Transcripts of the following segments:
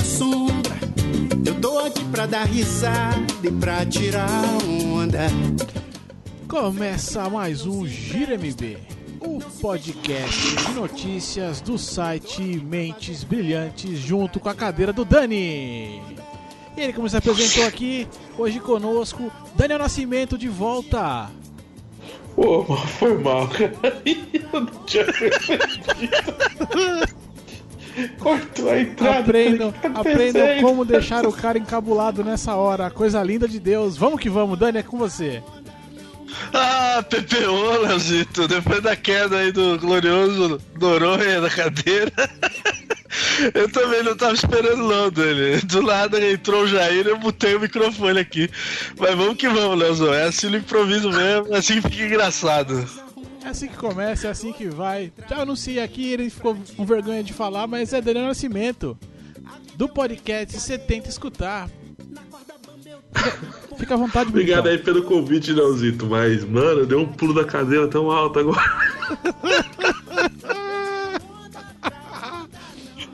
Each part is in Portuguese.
sombra. Eu tô aqui pra dar risada e pra tirar onda. Começa mais um Gira MB, o podcast de notícias do site Mentes Brilhantes, junto com a cadeira do Dani. E ele, como se apresentou aqui, hoje conosco, Daniel Nascimento de volta. Pô, foi mal, cara. Eu não tinha percebido. Cortou a entrada. Aprendam, Falei, "O que tá aprendam acontecendo?" como deixar o cara encabulado nessa hora. Coisa linda de Deus. Vamos que vamos, Dani, é com você. Ah, PPO, Leozito, depois da queda aí do glorioso Noronha da cadeira. Eu também não tava esperando não dele. Do lado entrou o Jair eu botei o microfone aqui. Mas vamos que vamos, Leozão. É assim no improviso mesmo, é assim que fica engraçado. É assim que começa, é assim que vai. Já anunciei aqui, ele ficou com vergonha de falar, mas é Daniel Nascimento. Do podcast Você Tenta Escutar. Fica, à vontade, Obrigado aí pelo convite, Leozito. Mas, mano, deu um pulo da cadeira tão alto agora.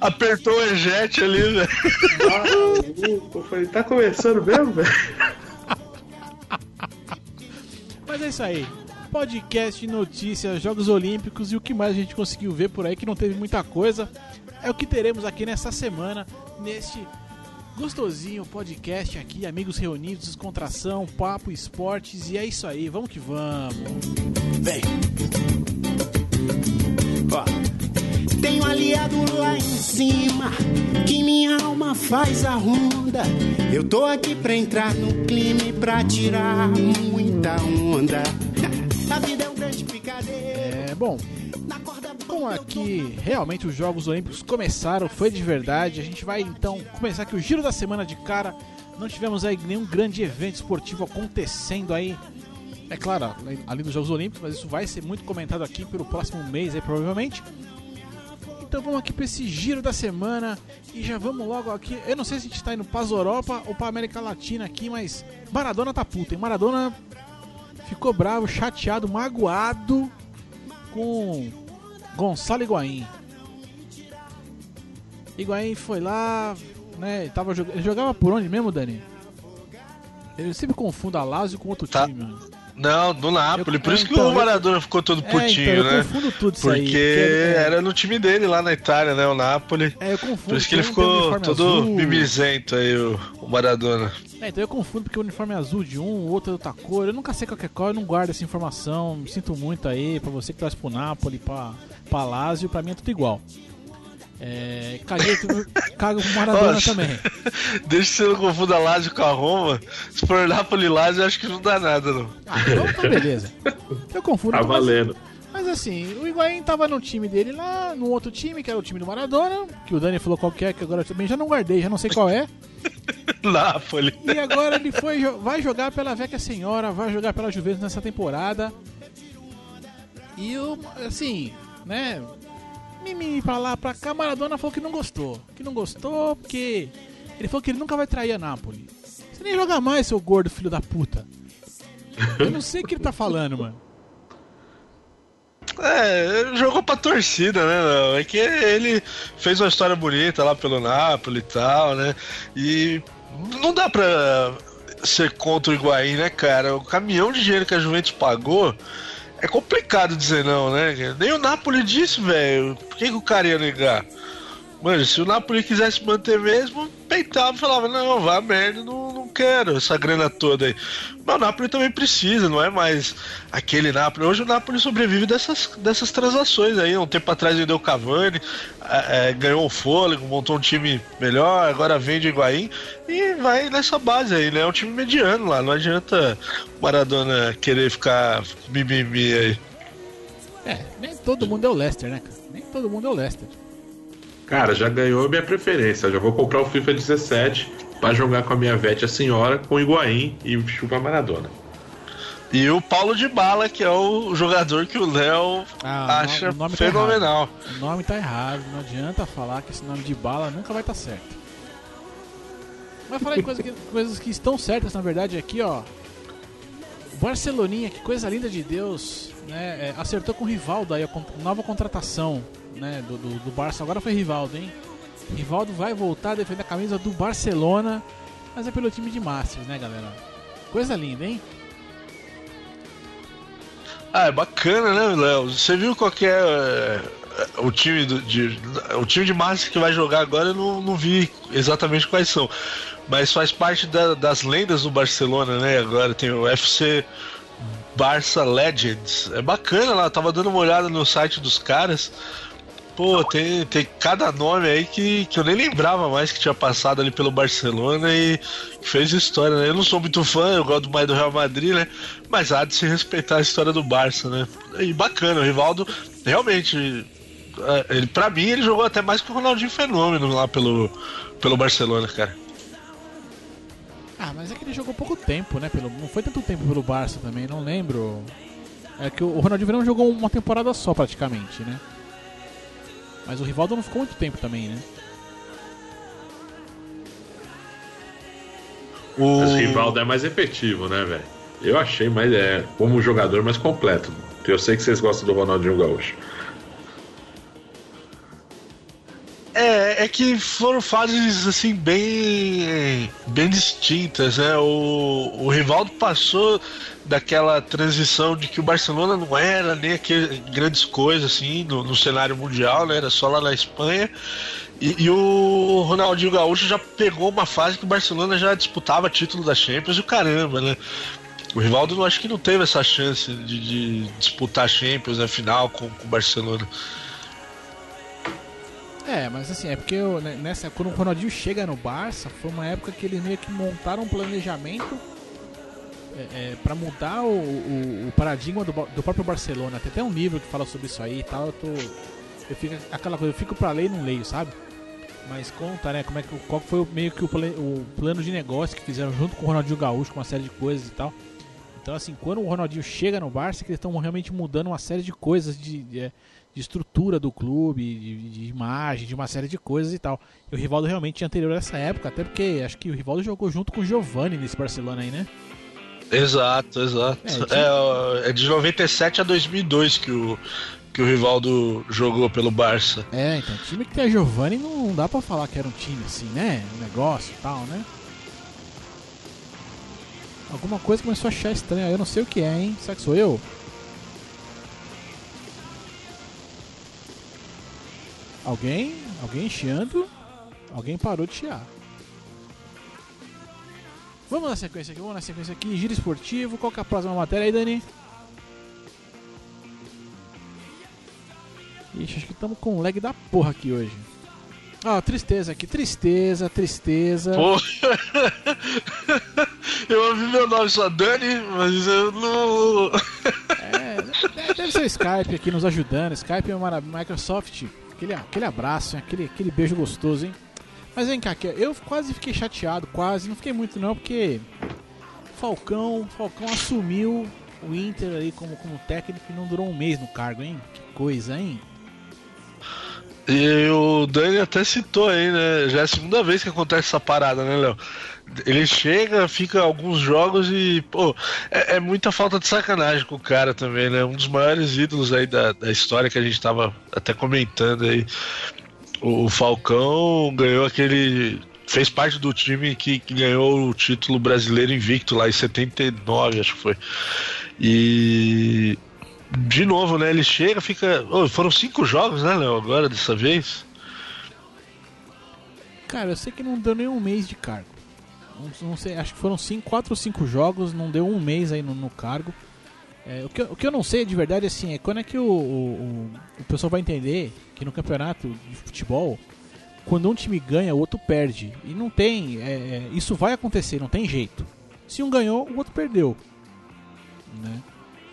Apertou o ejete ali, velho. Eu falei, tá começando mesmo, velho? Mas é isso aí. Podcast, notícias, Jogos Olímpicos e o que mais a gente conseguiu ver por aí, que não teve muita coisa, é o que teremos aqui nessa semana, neste gostosinho podcast aqui, amigos reunidos, descontração, papo, esportes, e é isso aí, vamos que vamos. Vem. Ó. Tenho aliado lá em cima que minha alma faz a ronda. Eu tô aqui pra entrar no clima e pra tirar muita onda. A vida é um grande picadeiro. É, bom, Como aqui realmente os Jogos Olímpicos começaram, foi de verdade, a gente vai então começar aqui o giro da semana de cara. Não tivemos aí nenhum grande evento esportivo acontecendo aí. É claro, além dos Jogos Olímpicos, mas isso vai ser muito comentado aqui pelo próximo mês aí provavelmente. Então vamos aqui para esse giro da semana e já vamos logo aqui. Eu não sei se a gente tá indo para Europa ou para América Latina aqui, mas Maradona tá puta, hein? Maradona ficou bravo, chateado, magoado com Gonçalo Higuaín. Higuaín foi lá, né? Tava jog... Ele jogava por onde mesmo, Dani? Eu sempre confundo a Lazio com outro Tá. time, mano. Não, do Napoli. Eu- Por é, isso que então, o Maradona ficou todo É, putinho, então, eu né? confundo tudo isso aí. Porque é- era no time dele lá na Itália, né? O Napoli. É, eu confundo. Por isso que ele porque ficou todo azul. mimizento aí, o, o Maradona. É, então eu confundo porque o uniforme é azul de um, o outro é outra cor. Eu nunca sei qual que é qual, eu não guardo essa informação. Me sinto muito aí, pra você que torce pro Napoli, pra, Lazio, pra mim é tudo igual. É, caguei, cago pro Maradona Nossa. também. Deixa você não confunda Lazio com a Roma. Se for Napoli e Lazio, eu acho que não dá nada, não. Ah, então tá beleza. Eu confundo. Tá mas- valendo. Mas assim, o Higuaín tava no time dele lá, no outro time, que era o time do Maradona, que o Dani falou qual que é, que agora eu também já não guardei, já não sei qual é. Napoli. E agora ele foi, vai jogar pela Vecchia Senhora, vai jogar pela Juventus nessa temporada. E o, assim, né, mimimi pra lá, pra cá, Maradona falou que não gostou. Que não gostou porque ele falou que ele nunca vai trair a Napoli. Você nem joga mais, seu gordo filho da puta. Eu não sei o que ele tá falando, mano. É, jogou pra torcida, né? É que ele fez uma história bonita lá pelo Napoli e tal, né? E não dá pra ser contra o Higuaín, né, cara? O caminhão de dinheiro que a Juventus pagou é complicado dizer não, né? Nem o Napoli disse, velho. Por que, que o cara ia negar? Mano, se o Napoli quisesse manter mesmo, peitava e falava, não, vá merda, não, não quero essa grana toda aí. Mas o Napoli também precisa, não é mais aquele Napoli. Hoje o Napoli sobrevive dessas, dessas transações aí. Um tempo atrás vendeu o Cavani, é, ganhou o fôlego, montou um time melhor, agora vende o Higuaín e vai nessa base aí, né? É um time mediano lá, não adianta o Maradona querer ficar mimimi aí. É, nem todo mundo é o Leicester, né, cara? Nem todo mundo é o Leicester. Cara, já ganhou a minha preferência. Já vou comprar o FIFA 17 pra jogar com a minha vete a senhora, com o Higuaín e chupa Maradona. E o Paulo de Bala, que é o jogador que o Léo Ah, o acha o nome tá fenomenal. O nome tá errado, não adianta falar que esse nome de bala nunca vai estar certo. Vai falar em coisa que- coisas que estão certas, na verdade, aqui, ó. O Barceloninha, que coisa linda de Deus, né? É, acertou com o Rivaldo aí, a nova contratação né, do, do, do Barça. Agora foi Rivaldo, hein? Rivaldo vai voltar a defender a camisa do Barcelona, mas é pelo time de Masters, né, galera? Coisa linda, hein? Ah, é bacana, né, Léo? Você viu qual que é, é o time do, de o time de Masters que vai jogar agora? Eu não, não vi exatamente quais são, mas faz parte da, das lendas do Barcelona, né? Agora tem o FC Barça Legends. É bacana lá, tava dando uma olhada no site dos caras. Pô, tem, tem cada nome aí que, que eu nem lembrava mais que tinha passado ali pelo Barcelona e fez história, né? Eu não sou muito fã, eu gosto mais do Real Madrid, né? Mas há de se respeitar a história do Barça, né? E bacana, o Rivaldo realmente. É, ele, pra mim, ele jogou até mais que o Ronaldinho Fenômeno lá pelo, pelo Barcelona, cara. Ah, mas é que ele jogou pouco tempo, né? Pelo, não foi tanto tempo pelo Barça também, não lembro. É que o Ronaldinho Fenômeno jogou uma temporada só praticamente, né? Mas o Rivaldo não ficou muito tempo também, né? O Mas Rivaldo é mais efetivo, né, velho? Eu achei mais é como jogador mais completo. Eu sei que vocês gostam do Ronaldinho Gaúcho. É, é que foram fases assim bem bem distintas, né? O, o Rivaldo passou daquela transição de que o Barcelona não era nem aquelas grandes coisas assim no, no, cenário mundial, né? Era só lá na Espanha. E, e, o Ronaldinho Gaúcho já pegou uma fase que o Barcelona já disputava título da Champions e o caramba, né? O Rivaldo acho que não teve essa chance de, de disputar Champions na né, final com, com o Barcelona. É, mas assim, é porque eu, né, nessa, quando o Ronaldinho chega no Barça, foi uma época que eles meio que montaram um planejamento é, é, para mudar o, o, o paradigma do, do, próprio Barcelona. Tem até um livro que fala sobre isso aí e tal. Eu tô. Eu fico, aquela coisa, eu fico pra ler e não leio, sabe? Mas conta, né, como é que, qual foi o, meio que o, o plano de negócio que fizeram junto com o Ronaldinho Gaúcho, com uma série de coisas e tal. Então, assim, quando o Ronaldinho chega no Barça, que eles estão realmente mudando uma série de coisas de, de, é, de estrutura do clube, de, de, imagem, de uma série de coisas e tal. E o Rivaldo realmente é anterior a essa época, até porque acho que o Rivaldo jogou junto com o Giovanni nesse Barcelona aí, né? Exato, exato. É, é, é de 97 a 2002 que o, que o Rivaldo jogou pelo Barça. É, então, time que tem a Giovanni não dá pra falar que era um time assim, né? Um negócio e tal, né? Alguma coisa começou a achar estranha, eu não sei o que é, hein? Será que sou eu? Alguém? Alguém chiando? Alguém parou de chiar. Vamos na sequência aqui, vamos na sequência aqui. Giro esportivo, qual que é a próxima matéria aí, Dani? Ixi, acho que estamos com lag da porra aqui hoje. Ah, tristeza aqui, tristeza, tristeza. Porra. eu ouvi meu nome só Dani, mas eu não. é, deve ser o Skype aqui nos ajudando. Skype é uma Microsoft Aquele, aquele abraço, aquele, aquele beijo gostoso, hein? Mas vem cá, eu quase fiquei chateado, quase, não fiquei muito não, porque Falcão, Falcão assumiu o Inter aí como, como técnico e não durou um mês no cargo, hein? Que coisa, hein? E o Dani até citou aí, né? Já é a segunda vez que acontece essa parada, né, Léo? Ele chega, fica alguns jogos e, pô, é, é, muita falta de sacanagem com o cara também, né? Um dos maiores ídolos aí da, da história que a gente tava até comentando aí. O, Falcão ganhou aquele. Fez parte do time que, que ganhou o título brasileiro invicto lá em 79, acho que foi. E de novo, né? Ele chega, fica. Oh, foram cinco jogos, né, Léo, agora dessa vez? Cara, eu sei que não deu nem um mês de cargo. Não, sei, acho que foram cinco, quatro ou cinco jogos, não deu um mês aí no, no cargo. É, o, que, o que eu não sei de verdade assim, é quando é que o, o, o pessoal vai entender que no campeonato de futebol, quando um time ganha, o outro perde. E não tem. É, é isso vai acontecer, não tem jeito. Se um ganhou, o outro perdeu. Né?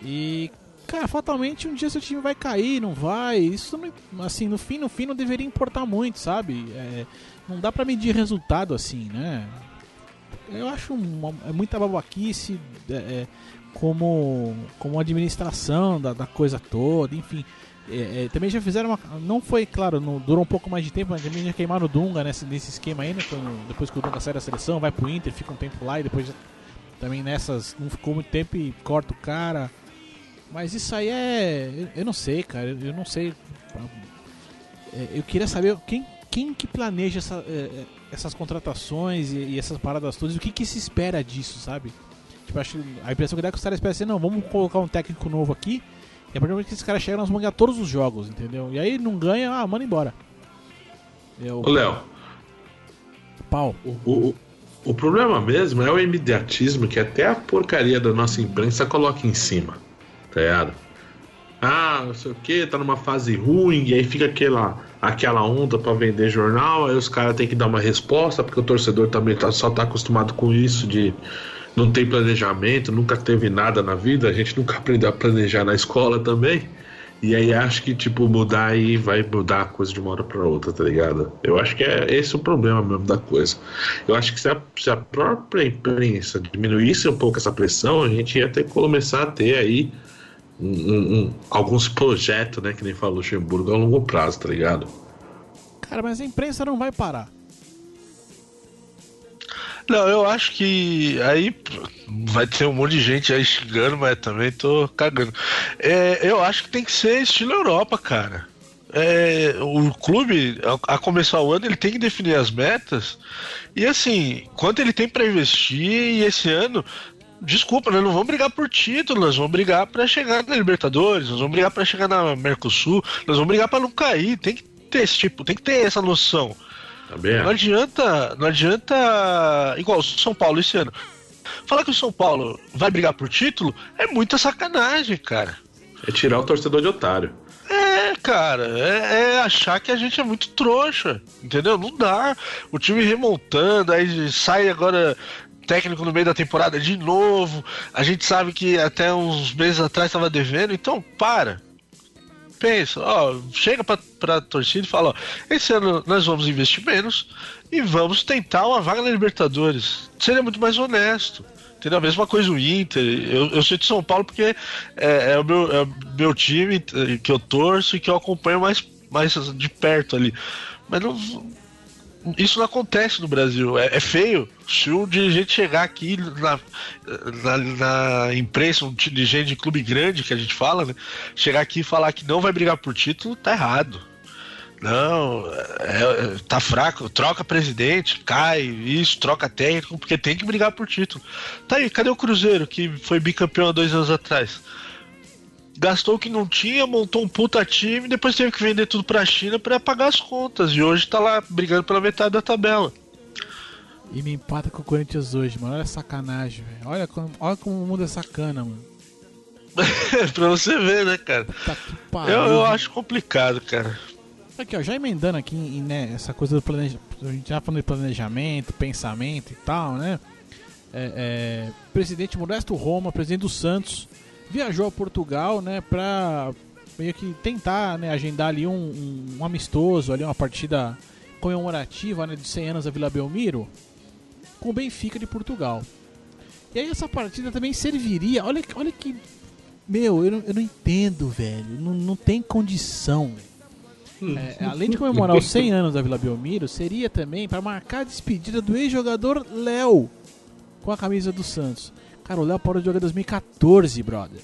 E cara, fatalmente um dia seu time vai cair, não vai. Isso, assim, no fim, no fim não deveria importar muito, sabe? É, não dá para medir resultado assim, né? Eu acho uma, é muita babaquice é, é, como, como administração da, da coisa toda, enfim. É, é, também já fizeram uma. Não foi, claro, não, durou um pouco mais de tempo, mas também já queimaram o Dunga nesse, nesse esquema aí, né? Quando, depois que o Dunga sai da seleção, vai pro Inter, fica um tempo lá e depois também nessas não ficou muito tempo e corta o cara. Mas isso aí é. Eu, eu não sei, cara. Eu, eu não sei. É, eu queria saber quem, quem que planeja essa, é, essas contratações e, e, essas paradas todas. O que, que se espera disso, sabe? Tipo, acho, a impressão que dá é que os caras esperam assim: não, vamos colocar um técnico novo aqui. E a partir do momento que esses caras chegam, nós vamos ganhar todos os jogos, entendeu? E aí não ganha, ah, manda embora. Eu, Ô, Léo. Pau. O, o, o problema mesmo é o imediatismo que até a porcaria da nossa imprensa coloca em cima. Tá ligado? Ah, não sei o que, tá numa fase ruim, e aí fica aquela, aquela onda para vender jornal, aí os caras têm que dar uma resposta, porque o torcedor também tá, só tá acostumado com isso de não tem planejamento, nunca teve nada na vida, a gente nunca aprendeu a planejar na escola também. E aí acho que, tipo, mudar aí vai mudar a coisa de uma hora pra outra, tá ligado? Eu acho que é esse o problema mesmo da coisa. Eu acho que se a, se a própria imprensa diminuísse um pouco essa pressão, a gente ia ter que começar a ter aí um, um, alguns projetos, né, que nem falou Luxemburgo, a longo prazo, tá ligado? Cara, mas a imprensa não vai parar. Não, eu acho que aí vai ter um monte de gente aí xingando, mas também tô cagando. É, eu acho que tem que ser estilo Europa, cara. É, o clube, a, começar o ano, ele tem que definir as metas. E assim, quanto ele tem para investir, e esse ano, desculpa, nós não vamos brigar por título, nós vamos brigar para chegar na Libertadores, nós vamos brigar para chegar na Mercosul, nós vamos brigar para não cair. Tem que ter esse tipo, tem que ter essa noção. Tá Não adianta, não adianta. Igual o São Paulo esse ano. Falar que o São Paulo vai brigar por título é muita sacanagem, cara. É tirar o torcedor de otário. É, cara, é, é, achar que a gente é muito trouxa, entendeu? Não dá. O time remontando, aí sai agora técnico no meio da temporada de novo. A gente sabe que até uns meses atrás estava devendo, então para pensa, ó, chega pra, pra torcida e fala, ó, esse ano nós vamos investir menos e vamos tentar uma vaga na Libertadores. Seria muito mais honesto. Entendeu? A mesma coisa o Inter. Eu, eu sou de São Paulo porque é, é, o meu, é o meu time que eu torço e que eu acompanho mais, mais de perto ali. Mas não, isso não acontece no Brasil. É, é, feio. Se um dirigente chegar aqui na, na, na, imprensa, um dirigente de clube grande que a gente fala, né? Chegar aqui e falar que não vai brigar por título, tá errado. Não, é, tá fraco, troca presidente, cai, isso, troca técnico, porque tem que brigar por título. Tá aí, cadê o Cruzeiro, que foi bicampeão há dois anos atrás? Gastou o que não tinha, montou um puta time, depois teve que vender tudo pra China para pagar as contas. E hoje tá lá brigando pela metade da tabela. E me empata com o Corinthians hoje, mano. Olha a sacanagem, velho. Olha como, olha como o mundo é sacana, mano. pra você ver, né, cara? eu, eu acho complicado, cara. Aqui, ó, já emendando aqui né, essa coisa do planejamento. A gente já falando de planejamento, pensamento e tal, né? É, é, presidente Modesto Roma, presidente do Santos, viajou a Portugal, né, pra meio que tentar né, agendar ali um, um, um, amistoso, ali uma partida comemorativa né, de 100 anos da Vila Belmiro com o Benfica de Portugal. E aí essa partida também serviria, olha, olha que, meu, eu não, eu não entendo, velho, não, não tem condição. Hum. É, além de comemorar os 100 anos da Vila Belmiro, seria também para marcar a despedida do ex-jogador Léo com a camisa do Santos. Cara, o Léo parou de jogar em 2014, brother.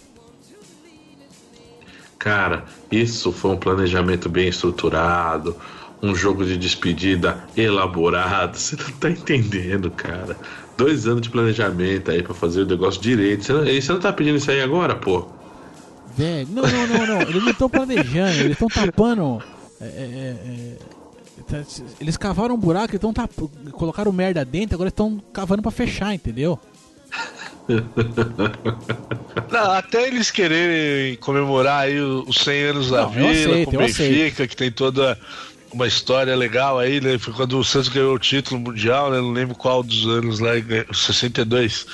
Cara, isso foi um planejamento bem estruturado, um jogo de despedida elaborado. Você não tá entendendo, cara. Dois anos de planejamento aí para fazer o negócio direito. Você não, você não tá pedindo isso aí agora, pô? Velho, não, não, não, não. Eles não estão planejando, eles estão tapando. É, é, é, tá, eles cavaram um buraco, então tá, colocaram merda dentro, agora estão cavando para fechar, entendeu? Não, até eles quererem comemorar aí os 100 anos da Não, Vila, aceito, com o Benfica, que tem toda uma história legal aí, né? Foi quando o Santos ganhou o título mundial, né? Não lembro qual dos anos lá, 62.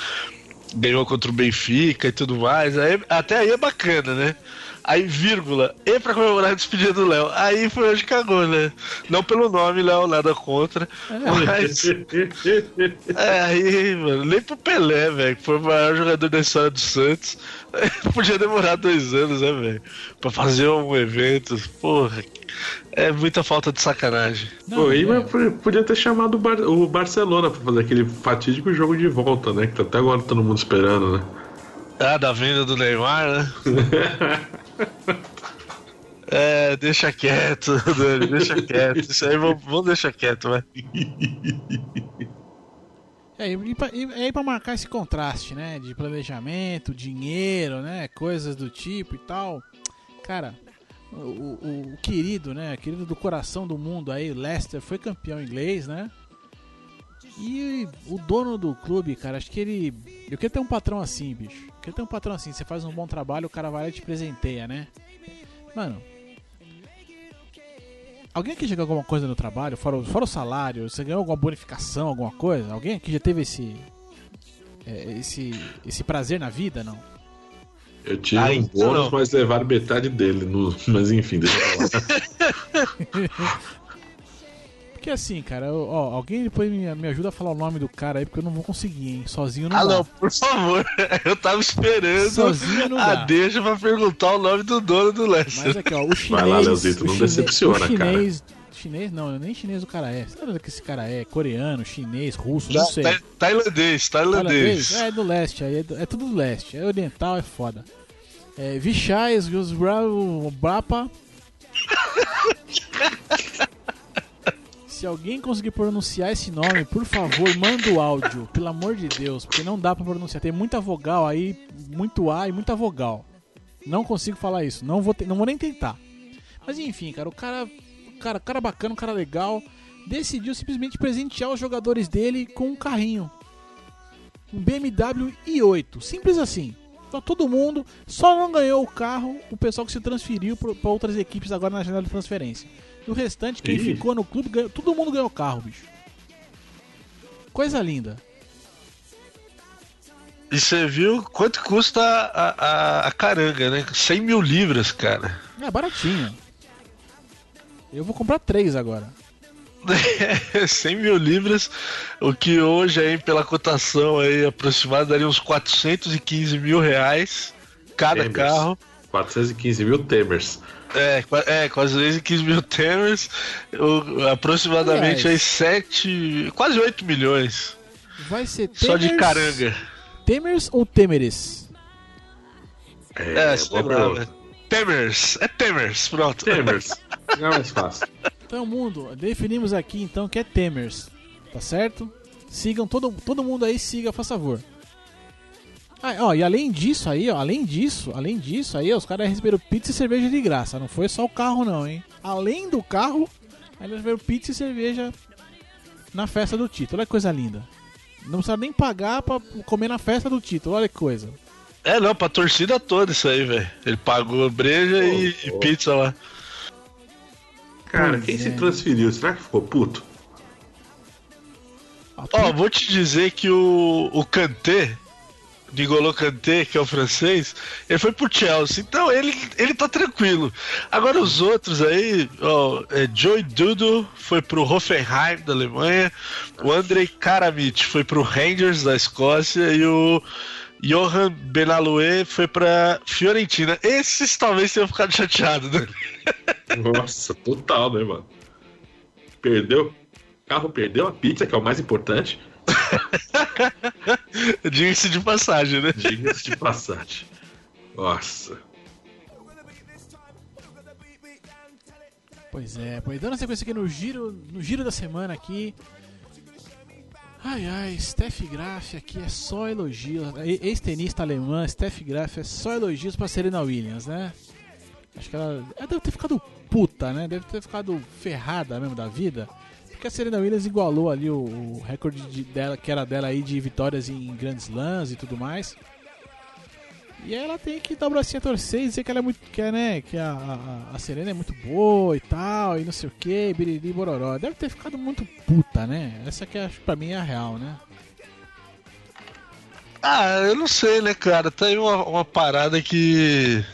Ganhou contra o Benfica e tudo mais. Aí, até aí é bacana, né? Aí, vírgula, e pra comemorar a despedida do Léo. Aí foi onde cagou, né? Não pelo nome, Léo, nada contra. Mas. é, aí, mano, nem pro Pelé, velho, que foi o maior jogador da história do Santos. Podia demorar dois anos, né, velho? Pra fazer um evento. Porra, é muita falta de sacanagem. Não, Pô, aí é. podia ter chamado o, Bar o, Barcelona pra fazer aquele fatídico jogo de volta, né? Que tá até agora todo mundo esperando, né? Ah, da venda do Neymar, né? é, deixa quieto, Dani, deixa quieto. Isso aí vamos, deixar quieto, vai. É, e, pra, é pra marcar esse contraste, né? De planejamento, dinheiro, né? Coisas do tipo e tal. Cara, o, o, o, querido, né? Querido do coração do mundo aí, Leicester, foi campeão inglês, né? E o dono do clube, cara, acho que ele. Eu queria ter um patrão assim, bicho. Eu queria ter um patrão assim. Você faz um bom trabalho, o cara vai lá e te presenteia, né? Mano. Alguém aqui já ganhou alguma coisa no trabalho? Fora, fora o salário, você ganhou alguma bonificação, alguma coisa? Alguém aqui já teve esse. É, esse, esse prazer na vida, não? Eu tive ah, um então bônus, mas levaram metade dele. No... Mas enfim, deixa eu falar. Porque assim, cara, ó, alguém depois me, me ajuda a falar o nome do cara aí, porque eu não vou conseguir, hein? Sozinho não ah, dá. não, por favor. Eu tava esperando Sozinho não a dá. deixa pra perguntar o nome do dono do Leicester. Mas aqui, ó, o chinês... Vai lá, Leozito, não decepciona, o chinês, cara. Chinês não, nem chinês o cara é. Sabe o que esse cara é? Coreano, chinês, russo, não sei. Tailandês, tailandês. É do leste, aí é, é tudo do leste. É oriental, é foda. É, Vichais, Brapa. Se alguém conseguir pronunciar esse nome, por favor, manda o áudio, pelo amor de Deus, porque não dá para pronunciar. Tem muita vogal aí, muito A e muita vogal. Não consigo falar isso, não vou, te, não vou nem tentar. Mas enfim, cara, o cara, cara, cara bacana, um cara legal, decidiu simplesmente presentear os jogadores dele com um carrinho. Um BMW i8, simples assim. Então todo mundo só não ganhou o carro o pessoal que se transferiu para outras equipes agora na janela de transferência. E o restante, quem Ih. ficou no clube, ganhou, todo mundo ganhou carro, bicho. Coisa linda. E você viu quanto custa a, a, a, caranga, né? 100 mil libras, cara. É baratinho. Eu vou comprar três agora. 100 mil libras, o que hoje aí pela cotação aí aproximada daria uns 415 mil reais cada Temers. carro. 415 mil Temers. É, é quase 15 mil Temers, aproximadamente aí 7, quase 8 milhões. Vai ser Temers, Só de caranga. Temers ou Temeres? É, é lembrava. Temers, é Temers, pronto. Temers, não é mais fácil. Então, mundo, definimos aqui então que é Temers, tá certo? Sigam, todo, todo mundo aí siga, por favor. Ah, ó, e além disso aí, ó, além disso, além disso aí, os caras receberam pizza e cerveja de graça. Não foi só o carro não, hein? Além do carro, eles receberam pizza e cerveja na festa do título. Olha que coisa linda. Não precisa nem pagar pra comer na festa do título. Olha que coisa. É, não, pra torcida toda isso aí, velho. Ele pagou breja oh, e, oh. e, pizza lá. Cara, pois quem é. se transferiu? Será que ficou puto? Ó, oh, vou te dizer que o, o Kanté, N'Golo Kanté, que é o francês, ele foi pro Chelsea. Então ele, ele tá tranquilo. Agora os outros aí, ó, é, Joey Dudo foi pro Hoffenheim da Alemanha, o Andrei Karamitch foi pro Rangers da Escócia e o Johan Benaloué foi pra Fiorentina. Esses talvez tenham ficado chateados, né? Nossa, total, né, mano? Perdeu. O carro perdeu a pizza, que é o mais importante. Diga-se de passagem, né? Diga-se de passagem. Nossa. Pois é, pois dando sequência aqui no giro, no giro da semana aqui. Ai ai, Steph Graf aqui é só elogios. Ex-tenista alemã, Steph Graf é só elogios pra Serena Williams, né? Acho que ela, ela deve ter ficado puta, né? Deve ter ficado ferrada mesmo da vida que a Serena Williams igualou ali o, o recorde de, dela, que era dela aí de vitórias em grandes lãs e tudo mais. E ela tem que dar o bracinho a torcer e dizer que ela é muito. Que, é, né, que a, a, a, Serena é muito boa e tal, e não sei o que, biriri bororó. Deve ter ficado muito puta, né? Essa que acho pra mim é a real, né? Ah, eu não sei, né, cara? Tá aí uma, uma parada que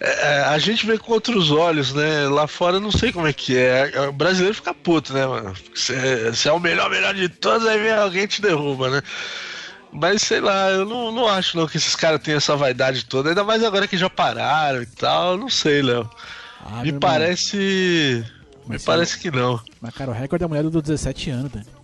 é, a gente vê com outros olhos, né? Lá fora eu não sei como é que é. O brasileiro fica puto, né, mano? Você é o melhor, melhor de todos, aí vem alguém te derruba, né? Mas sei lá, eu não, não acho não que esses caras tenham essa vaidade toda, ainda mais agora que já pararam e tal, não sei, Léo. Ah, me parece. Me parece que não. Mas, cara, o recorde da mulher do 17 anos, Dani.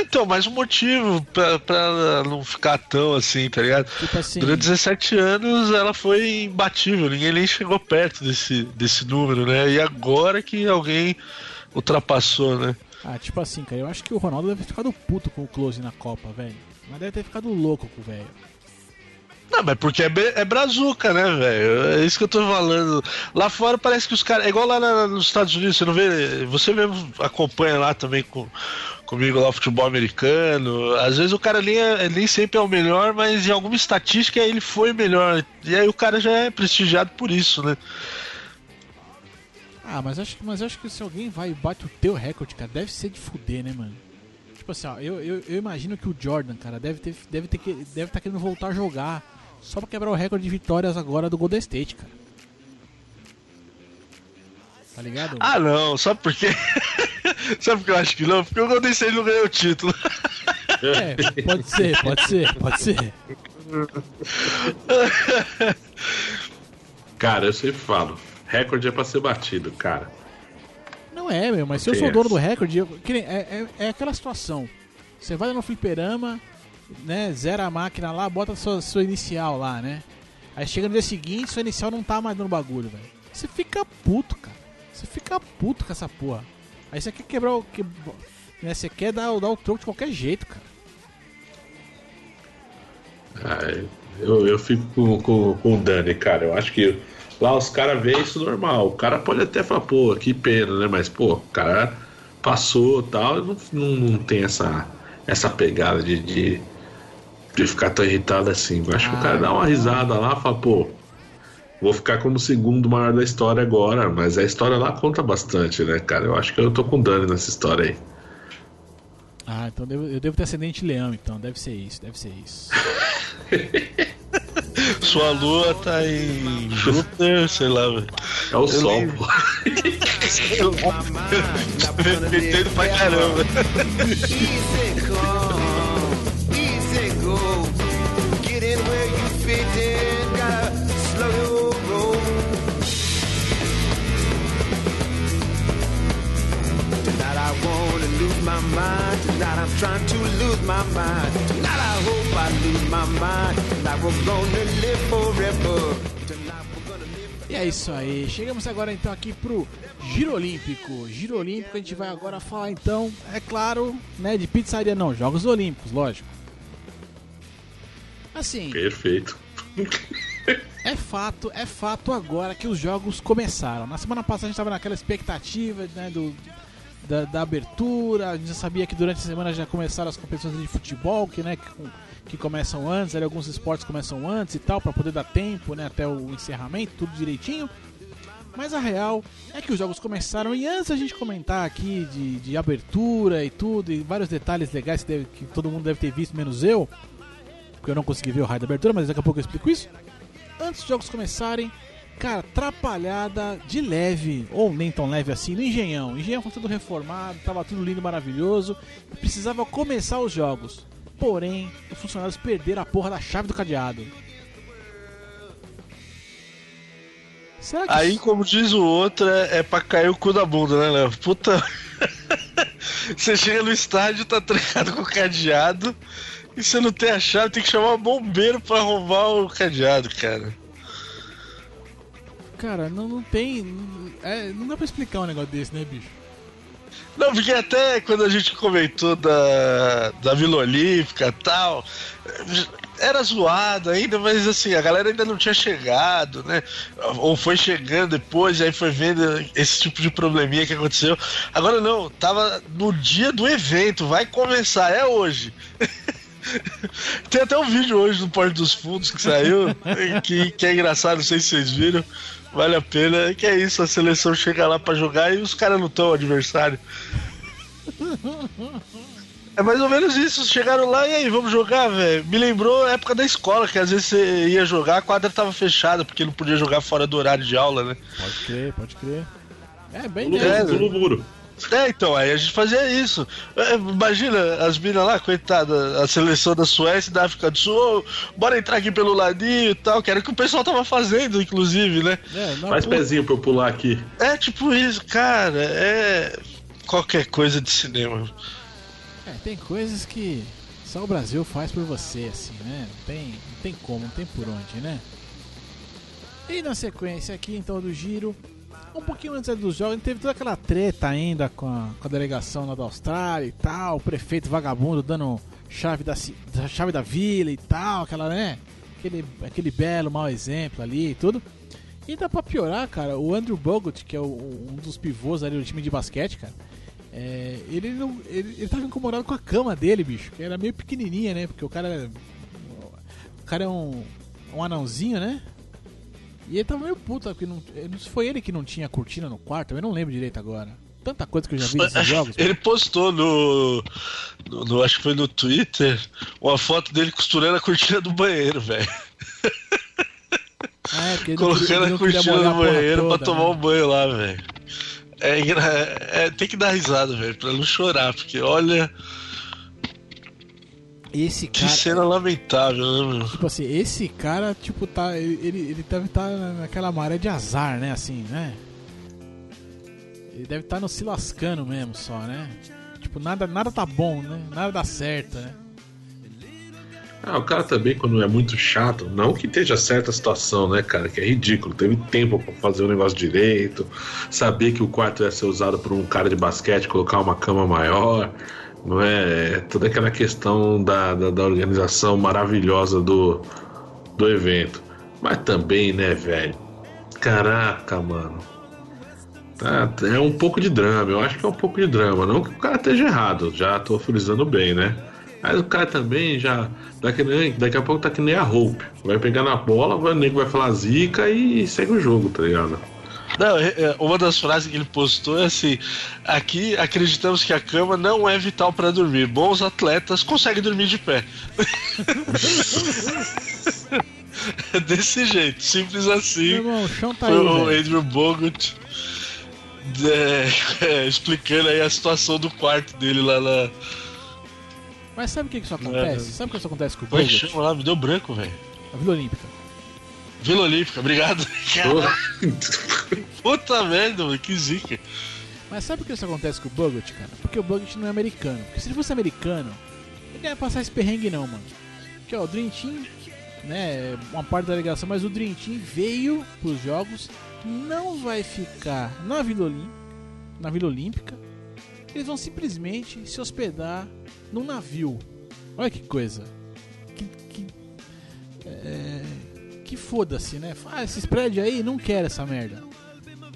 Então, mas o motivo pra, pra não ficar tão assim, tá ligado? Tipo assim... Durante 17 anos ela foi imbatível, ninguém nem chegou perto desse, desse número, né? E agora que alguém ultrapassou, né? Ah, tipo assim, cara, eu acho que o Ronaldo deve ter ficado puto com o Close na Copa, velho. Mas deve ter ficado louco com o velho. Não, mas porque é, é brazuca, né, velho? É isso que eu tô falando. Lá fora parece que os caras. É igual lá na, nos Estados Unidos, você não vê. Você mesmo acompanha lá também com, comigo lá o futebol americano. Às vezes o cara nem, é, nem sempre é o melhor, mas em alguma estatística ele foi melhor. E aí o cara já é prestigiado por isso, né? Ah, mas acho, mas acho que se alguém vai e bate o teu recorde, cara, deve ser de fuder, né, mano? Tipo assim, ó, eu, eu, eu imagino que o Jordan, cara, deve ter deve ter deve estar tá querendo voltar a jogar só pra quebrar o recorde de vitórias agora do Golden State, cara. Tá ligado? Ah, não, só porque. Sabe por que eu acho que não? Porque o Golden State não ganhou o título. É, pode ser, pode ser, pode ser. Cara, eu sempre falo, recorde é pra ser batido, cara. Não é, meu, mas se eu sou dono do recorde, eu, é, é, é, aquela situação. Você vai no fliperama, né, zera a máquina lá, bota sua, sua inicial lá, né? Aí chega no dia seguinte, sua inicial não tá mais no bagulho, velho. Você fica puto, cara. Você fica puto com essa porra. Aí você quer quebrar o. Que, né, você quer dar, dar o troco de qualquer jeito, cara. Ah, eu, eu fico com, com, com o Dani, cara. Eu acho que lá os caras veem isso normal. O cara pode até falar, pô, que pena, né? Mas, pô, o cara passou tal, não, não, não tem essa, essa pegada de, de, de ficar tão irritado assim. Eu acho ah, que o cara dá uma risada lá e fala, pô, Vou ficar como o segundo maior da história agora, mas a história lá conta bastante, né, cara? Eu acho que eu tô com Dani nessa história aí. Ah, então eu devo ter ascendente leão, então. Deve ser isso, deve ser isso. Sua lua tá em Júpiter, sei lá, velho. É o eu sol, pô. Entendo pra caramba. Mind. Tonight I'm trying to lose my mind. Tonight I hope I lose my mind. Tonight we're gonna live forever. E é isso aí, chegamos agora então aqui pro Giro Olímpico. Giro Olímpico, a gente vai agora falar então, é claro, né, de pizzaria não, Jogos Olímpicos, lógico. Assim. Perfeito. É fato, é fato agora que os jogos começaram. Na semana passada a gente estava naquela expectativa né, do, da, da, abertura. A gente já sabia que durante a semana já começaram as competições de futebol, que, né, que, que começam antes, ali, alguns esportes começam antes e tal, para poder dar tempo né, até o encerramento, tudo direitinho. Mas a real é que os jogos começaram e antes a gente comentar aqui de, de abertura e tudo, e vários detalhes legais que, deve, que todo mundo deve ter visto, menos eu, porque eu não consegui ver o raio da abertura, mas daqui a pouco eu explico isso. Antes dos jogos começarem, Cara, atrapalhada de leve, ou nem tão leve assim, no Engenhão. O Engenhão foi tudo reformado, tava tudo lindo, maravilhoso. Precisava começar os jogos. Porém, os funcionários perderam a porra da chave do cadeado. Será que... Aí, como diz o outro, é, é pra cair o cu da bunda, né, Léo? Puta. você chega no estádio, tá trancado com o cadeado. E você não tem a chave, tem que chamar um bombeiro pra roubar o cadeado, cara. Cara, não, não tem. É, não dá pra explicar um negócio desse, né, bicho? Não, porque até quando a gente comentou da, da Vila Olímpica e tal, era zoado ainda, mas assim, a galera ainda não tinha chegado, né? Ou foi chegando depois, aí foi vendo esse tipo de probleminha que aconteceu. Agora não, tava no dia do evento, vai começar, é hoje. Tem até um vídeo hoje no Porto dos Fundos que saiu, que, que é engraçado, não sei se vocês viram. Vale a pena. Que é isso, a seleção chega lá para jogar e os caras não estão adversário. É mais ou menos isso. Chegaram lá e aí, vamos jogar, velho. Me lembrou a época da escola, que às vezes você ia jogar, a quadra tava fechada, porque não podia jogar fora do horário de aula, né? Pode crer, pode crer. É bem Pulo, dessa. pulo muro. É, então, aí a gente fazia isso. É, imagina as minas lá, coitada, a seleção da Suécia e da África do Sul, bora entrar aqui pelo ladinho e tal, que era o que o pessoal tava fazendo, inclusive, né? É, Faz pô, pezinho pra eu pular aqui. É tipo isso, cara, é qualquer coisa de cinema. é, tem coisas que só o Brasil faz por você, assim, né? Não tem, não tem como, não tem por onde, né? E na sequência aqui, então, do giro, um pouquinho antes dos jogos, teve toda aquela treta ainda com a, com a delegação lá da Austrália e tal, o prefeito vagabundo dando chave da, chave da vila e tal, aquela, né? Aquele, aquele belo mau exemplo ali e tudo. E dá pra piorar, cara, o Andrew Bogut, que é o- um dos pivôs ali do time de basquete, cara, é, ele, não, ele, ele tava incomodado com a cama dele, bicho, que era meio pequenininha, né? Porque o cara, o cara é um, um anãozinho, né? E ele tava meio puto, porque não, foi ele que não tinha cortina no quarto, eu não lembro direito agora. Tanta coisa que eu já vi nesses jogos. Ele postou no, no, no- Acho que foi no Twitter uma foto dele costurando a cortina do banheiro, velho. Ah, é, ele Colocando a cortina porra banheiro toda, pra tomar né? um banho lá, velho. É, é, tem que dar risada, velho, pra não chorar, porque olha Esse que cara. cena lamentável, né, meu? Tipo assim, esse cara, tipo, tá. Ele, ele ele deve estar naquela maré de azar, né? Assim, né? Ele deve estar no se lascando mesmo só, né? Tipo, nada, nada tá bom, né? Nada dá certo, né? Ah, o cara também, quando é muito chato, não que esteja certa a situação, né, cara? Que é ridículo. Teve tempo pra fazer o negócio direito, saber que o quarto ia ser usado por um cara de basquete, colocar uma cama maior, não é? É Toda aquela questão da, da, da organização maravilhosa do, do evento. Mas também, né, velho? Caraca, mano. Tá, é um pouco de drama, eu acho que é um pouco de drama. Não que o cara esteja errado, já tô frisando bem, né? Mas o cara também já. Daqui, daqui a pouco tá que nem a Hope. Vai pegar na bola, vai, o nego vai falar zica e segue o jogo, tá ligado? Não, é- é, uma das frases que ele postou é assim: aqui acreditamos que a cama não é vital pra dormir. Bons atletas conseguem dormir de pé. É Desse jeito, simples assim. irmão, o chão tá aí, Foi o velho. Andrew Bogut é, é, explicando aí a situação do quarto dele lá na. Mas sabe o que, que isso acontece? É. Sabe o que isso acontece com o é Bogut? chama lá? Me deu branco, velho. A Vila Olímpica. Vila Olímpica, obrigado. Puta merda, mano, que zica. Mas sabe por que isso acontece com o Bogut, cara? Porque o Bogut não é americano. Porque se ele fosse americano, ele não ia passar esse perrengue não, mano. Porque ó, o Dream Team, né, é uma parte da delegação, mas o Dream Team veio pros jogos, não vai ficar na Vila Olímpica, na Vila Olímpica. Eles vão simplesmente se hospedar num navio. Olha que coisa. Que, que, é, que foda-se, né? Ah, esses prédios aí não quero essa merda.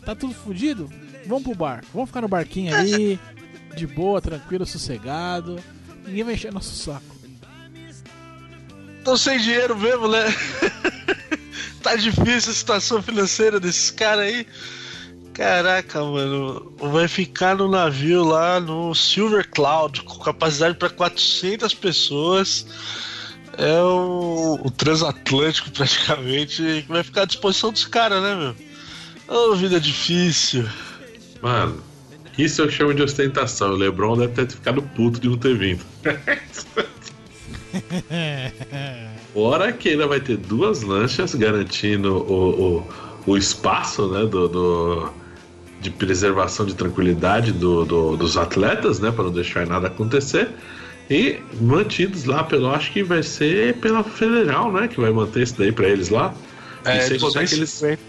Tá tudo fudido? Vamos pro barco. Vamos ficar no barquinho ali, de boa, tranquilo, sossegado. Ninguém vai encher nosso saco. Tô sem dinheiro mesmo, né? tá difícil a situação financeira desses caras aí. Caraca, mano, vai ficar no navio lá no Silver Cloud, com capacidade para 400 pessoas. É o, o transatlântico praticamente, que vai ficar à disposição dos caras, né, meu? Ô, vida difícil. Mano, isso eu chamo de ostentação. O Lebron deve ter ficado puto de não ter vindo. Fora que ainda vai ter duas lanchas garantindo o, o, o espaço né, do, do- de preservação de tranquilidade do- do- dos atletas, né? Para não deixar nada acontecer. E mantidos lá pelo, acho que vai ser pela federal, né? Que vai manter isso daí para eles lá. É, e sem contar que eles 250.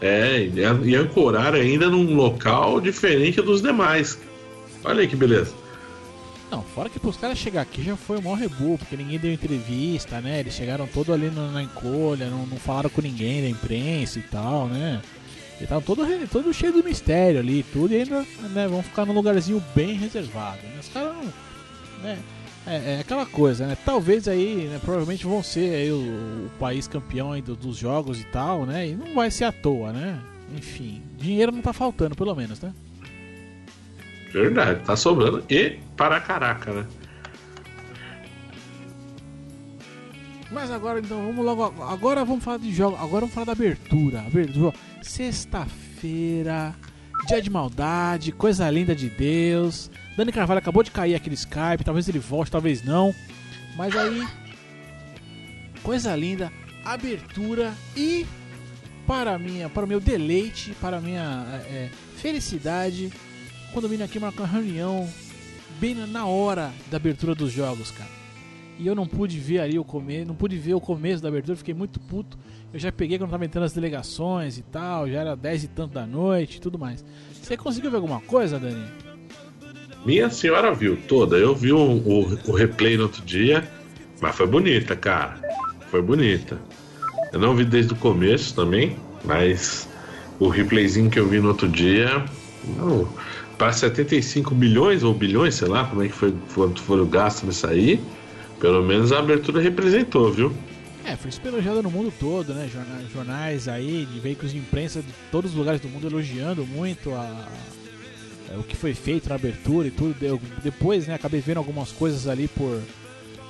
é, e e ancorar ainda num local diferente dos demais. Olha aí que beleza. Não, fora que pros caras chegar aqui já foi o maior rebu, porque ninguém deu entrevista, né? Eles chegaram todo ali no- na encolha, não, não falaram com ninguém da imprensa e tal, né? E estavam todo, todo cheio do mistério ali e tudo, e ainda né, vão ficar num lugarzinho bem reservado. Né? Os caras não né? É, é, aquela coisa, né? Talvez aí, né, provavelmente vão ser aí o, o país campeão aí do, dos jogos e tal, né? E não vai ser à toa, né? Enfim, dinheiro não tá faltando, pelo menos, né? Verdade, tá sobrando e para caraca, né? Mas agora então, vamos logo. Agora vamos falar de jogo. Agora vamos falar da abertura. Abertura. Sexta-feira dia de maldade, coisa linda de Deus. Dani Carvalho acabou de cair aqui no Skype. Talvez ele volte, talvez não. Mas aí. Coisa linda, abertura e para minha, para o meu deleite, para a minha é, felicidade, quando vim aqui marcar uma reunião bem na hora da abertura dos jogos, cara e eu não pude ver ali o começo, não pude ver o começo da abertura, fiquei muito puto. Eu já peguei quando tava entrando as delegações e tal, já era 10 e tanto da noite e tudo mais. Você conseguiu ver alguma coisa, Dani? Minha senhora viu toda. Eu vi o, o, o replay no outro dia, mas foi bonita, cara. Foi bonita. Eu não vi desde o começo também, mas o replayzinho que eu vi no outro dia. para 75 milhões ou bilhões, sei lá como é que foi quanto foi o gasto nisso aí. Pelo menos a abertura representou, viu? É, foi super elogiada no mundo todo, né? Jornais, jornais aí, de veículos de imprensa de todos os lugares do mundo elogiando muito a, a, é, o que foi feito na abertura e tudo. depois, né, acabei vendo algumas coisas ali por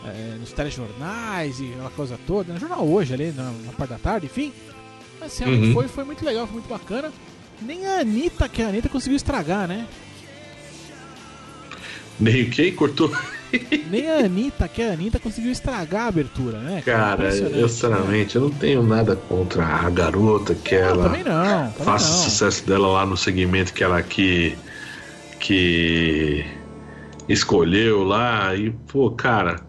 é, nos telejornais e aquela coisa toda. No né? jornal hoje ali, na, na parte da tarde, enfim. Mas assim, uhum. foi, foi muito legal, foi muito bacana. Nem a Anitta, que a Anitta conseguiu estragar, né? Nem o que? Cortou. Nem a Anitta, que a Anitta conseguiu estragar a abertura, né? Cara, eu sinceramente, eu não tenho nada contra a garota que não, ela também não, também faça não. o sucesso dela lá no segmento que ela que, que escolheu lá. E, pô, cara,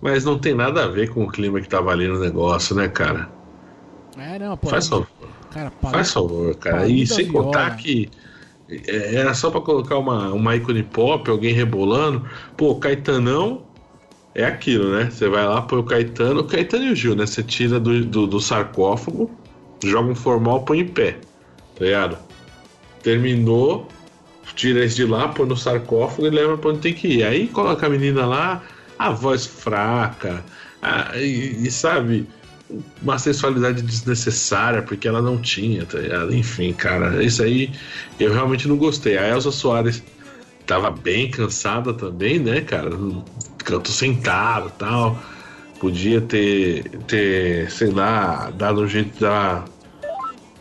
mas não tem nada a ver com o clima que tava ali no negócio, né, cara? É, não, pô. Faz favor. Cara, Faz favor, cara. E sem contar que é, era só para colocar uma, uma ícone pop, alguém rebolando. Pô, Caetanão é aquilo, né? Você vai lá, põe o Caetano, o Caetano e o Gil, né? Você tira do, do, do sarcófago, joga um formal, põe em pé, tá ligado? Terminou, tira esse de lá, põe no sarcófago e leva pra onde tem que ir. Aí coloca a menina lá, a voz fraca, a, e, e sabe, uma sensualidade desnecessária, porque ela não tinha, tá? Enfim, cara, isso aí eu realmente não gostei. A Elsa Soares tava bem cansada também, né, cara? Canto sentado tal. Podia ter, ter, sei lá, dado um jeito de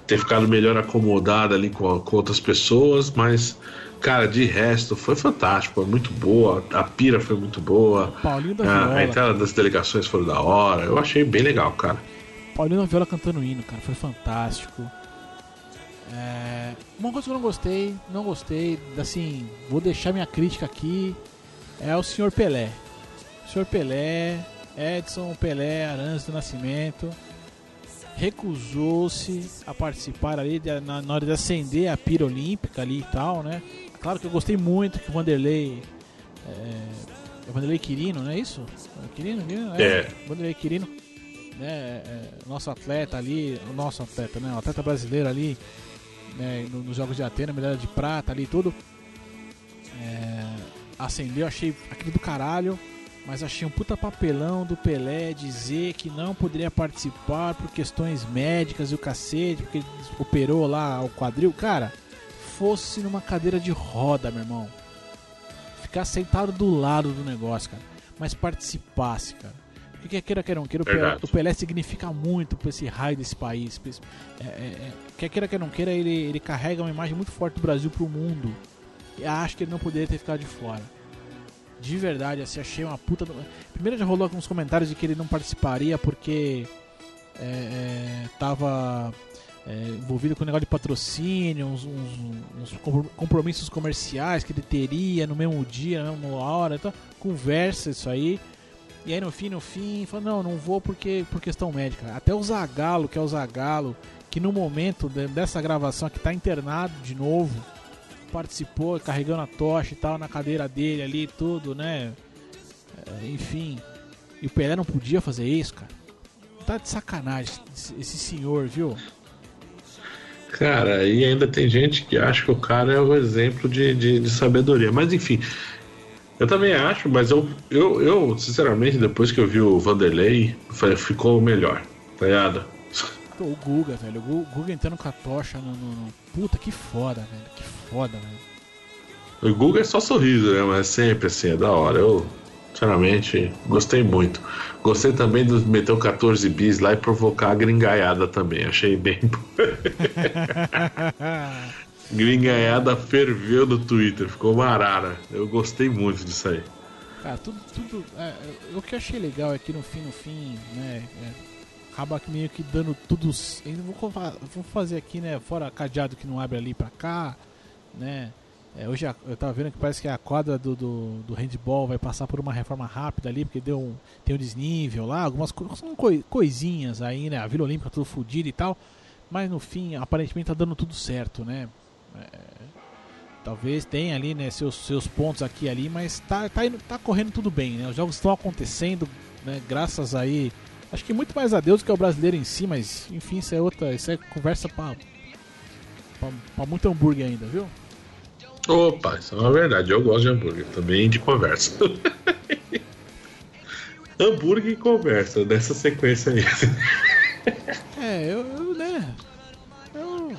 ter ficado melhor acomodada ali com, com outras pessoas, mas Cara, de resto, foi fantástico, foi muito boa. A pira foi muito boa. Paulinho da a, Viola. a entrada das delegações foi da hora. Eu achei bem legal, cara. Paulinho da Viola cantando hino, cara, foi fantástico. É... Uma coisa que eu não gostei, não gostei, assim, vou deixar minha crítica aqui, é o Senhor Pelé. O Senhor Pelé, Edson Pelé Arantes do Nascimento, recusou-se a participar ali na, na hora de acender a pira olímpica ali e tal, né? Claro que eu gostei muito que o Vanderlei. É, é Vanderlei Quirino, não é isso? É Quirino, Quirino? É. é. Vanderlei Quirino. Né, é, nosso atleta ali, o nosso atleta, né? O atleta brasileiro ali, né, nos Jogos de Atena, medalha de prata ali tudo. É, acendeu, achei aquilo do caralho, mas achei um puta papelão do Pelé dizer que não poderia participar por questões médicas e o cacete, porque ele operou lá o quadril. Cara, fosse numa cadeira de roda, meu irmão. Ficar sentado do lado do negócio, cara. Mas participasse, cara. O que queira, queira não queira, o Pelé, o Pelé significa muito para esse raio desse país. É, é, é, quer queira, quer não queira, ele, ele carrega uma imagem muito forte do Brasil pro mundo. E acho que ele não poderia ter ficado de fora. De verdade, assim, achei uma puta. Primeiro já rolou alguns comentários de que ele não participaria porque é, é, tava é, envolvido com o negócio de patrocínio, uns, uns, uns, compromissos comerciais que ele teria no mesmo dia, na mesma hora, então, conversa isso aí. E aí no fim, no fim, fala, não, não vou porque por questão médica. Até o Zagalo, que é o Zagalo, que no momento de, dessa gravação aqui tá internado de novo, participou, carregando a tocha e tal, na cadeira dele ali, tudo, né? É, enfim. E o Pelé não podia fazer isso, cara. Tá de sacanagem esse senhor, viu? Cara, e ainda tem gente que acha que o cara é o exemplo de, de, de sabedoria. Mas enfim, eu também acho, mas eu, eu, eu, sinceramente, depois que eu vi o Vanderlei, ficou melhor, tá ligado? O Guga, velho, o Guga entrando com a tocha no, no, no, Puta, que foda, velho, que foda, velho. O Guga é só sorriso, né? Mas é sempre assim, é da hora. Eu, Sinceramente, gostei muito. Gostei também do meter o 14 bis lá e provocar a gringaiada também. Achei bem. gringaiada ferveu no Twitter, ficou marara. Eu gostei muito disso aí. Cara, tudo. tudo é, o que eu achei legal é que no fim, no fim, né? É, acaba meio que dando tudo. Vou, vou fazer aqui, né? Fora cadeado que não abre ali pra cá, né? É, hoje eu tava vendo que parece que a quadra do, do, do, handball vai passar por uma reforma rápida ali, porque deu um, tem um desnível lá, algumas co coisinhas aí, né? A Vila Olímpica tudo fodida e tal. Mas no fim, aparentemente tá dando tudo certo, né? É, talvez tenha ali, né, seus, seus pontos aqui e ali, mas tá, tá, indo, tá correndo tudo bem, né? Os jogos estão acontecendo, né? Graças aí. Acho que muito mais a Deus que é o brasileiro em si, mas enfim, isso é outra. Isso é conversa pra, pra, pra muito hambúrguer ainda, viu? Opa, isso é uma verdade. Eu gosto de hambúrguer também de conversa. hambúrguer e conversa, dessa sequência aí. é, eu, eu, né? Eu,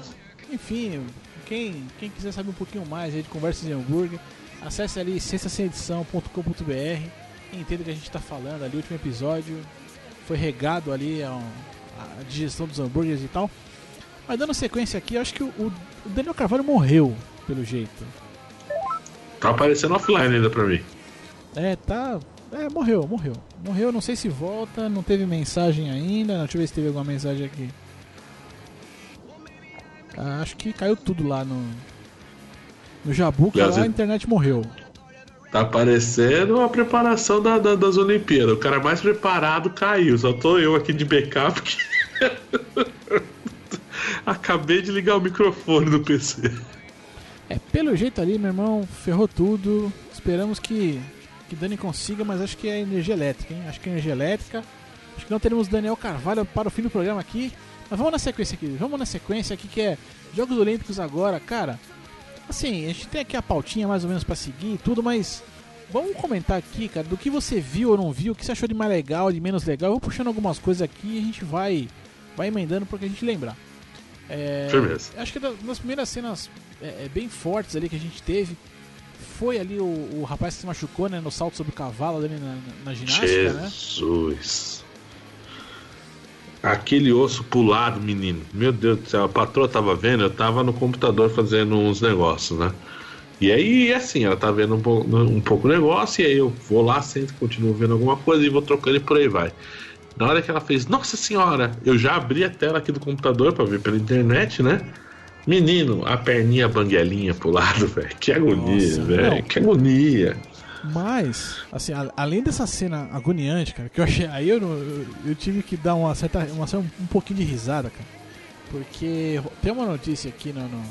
enfim, quem, quem quiser saber um pouquinho mais aí de conversas de hambúrguer, acesse ali sextasemedição.com.br e entenda o que a gente está falando ali. Último episódio foi regado ali a, a digestão dos hambúrgueres e tal. Mas dando sequência aqui, acho que o, o Daniel Carvalho morreu pelo jeito. Tá aparecendo offline ainda pra mim. É, tá. É, morreu, morreu. Morreu, não sei se volta, não teve mensagem ainda. Deixa eu ver se teve alguma mensagem aqui. Ah, acho que caiu tudo lá no. No Jabuca, lá a internet morreu. Tá aparecendo a preparação da, da, das Olimpíadas. O cara mais preparado caiu. Só tô eu aqui de backup. Acabei de ligar o microfone do PC. É, pelo jeito ali, meu irmão, ferrou tudo. Esperamos que, que Dani consiga, mas acho que é energia elétrica, hein? Acho que é energia elétrica. Acho que não teremos Daniel Carvalho para o fim do programa aqui. Mas vamos na sequência aqui, vamos na sequência aqui que é Jogos Olímpicos agora, cara. Assim, a gente tem aqui a pautinha mais ou menos para seguir e tudo, mas vamos comentar aqui, cara, do que você viu ou não viu, o que você achou de mais legal, de menos legal. Eu vou puxando algumas coisas aqui e a gente vai vai emendando porque a gente lembrar. É, acho que das primeiras cenas é, é, bem fortes ali que a gente teve foi ali o, o rapaz que se machucou né, no salto sobre o cavalo ali na, na ginástica, né? Jesus. Aquele osso pulado, menino. Meu Deus do céu, a patroa tava vendo, eu tava no computador fazendo uns negócios, né? E aí, assim, ela tá vendo um, um pouco o negócio, e aí eu vou lá, sento, continuo vendo alguma coisa e vou trocando e por aí vai. Na hora que ela fez, nossa senhora, eu já abri a tela aqui do computador para ver pela internet, né? Menino, a perninha banguelinha pro lado, velho. Que agonia, velho. Que agonia. Mas, assim, a, além dessa cena agoniante, cara, que eu achei. Aí eu, eu, eu tive que dar uma certa. Uma, um, um pouquinho de risada, cara. Porque tem uma notícia aqui no. no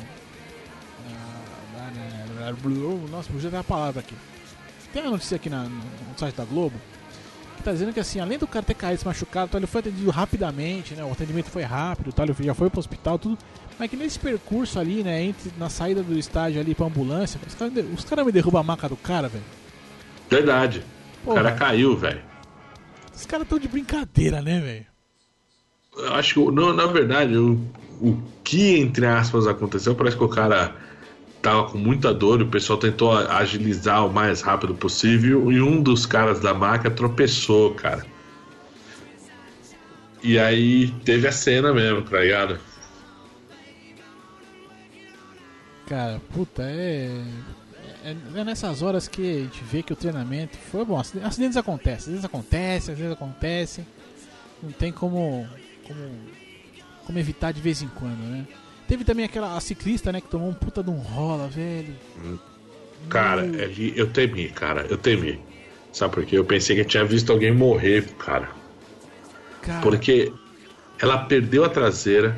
na, na, na, nossa, podia ter a palavra aqui. Tem uma notícia aqui no, site da Globo tá dizendo que assim, além do cara ter caído se machucado, tá, ele foi atendido rapidamente, né? O atendimento foi rápido, tá, ele já foi pro hospital, tudo. Mas que nesse percurso ali, né, entre, na saída do estádio ali pra ambulância, os caras cara me derrubam a maca do cara, velho. Verdade. Pô, o cara véio. caiu, velho. Os caras tão de brincadeira, né, velho? Eu acho que, não, na verdade, o, o que, entre aspas, aconteceu, parece que o cara tava com muita dor, o pessoal tentou agilizar o mais rápido possível e um dos caras da máquina tropeçou, cara. E aí teve a cena mesmo, tá ligado? Cara, puta, é... é. É, nessas horas que a gente vê que o treinamento foi bom. Acidentes acontecem, às vezes acontece, às vezes acontece. Não tem como, como, como evitar de vez em quando, né? Teve também aquela ciclista, né, que tomou um puta de um rola, velho. Cara, ali eu temi, cara, eu temi. Sabe por quê? Eu pensei que eu tinha visto alguém morrer, cara. cara. Porque ela perdeu a traseira,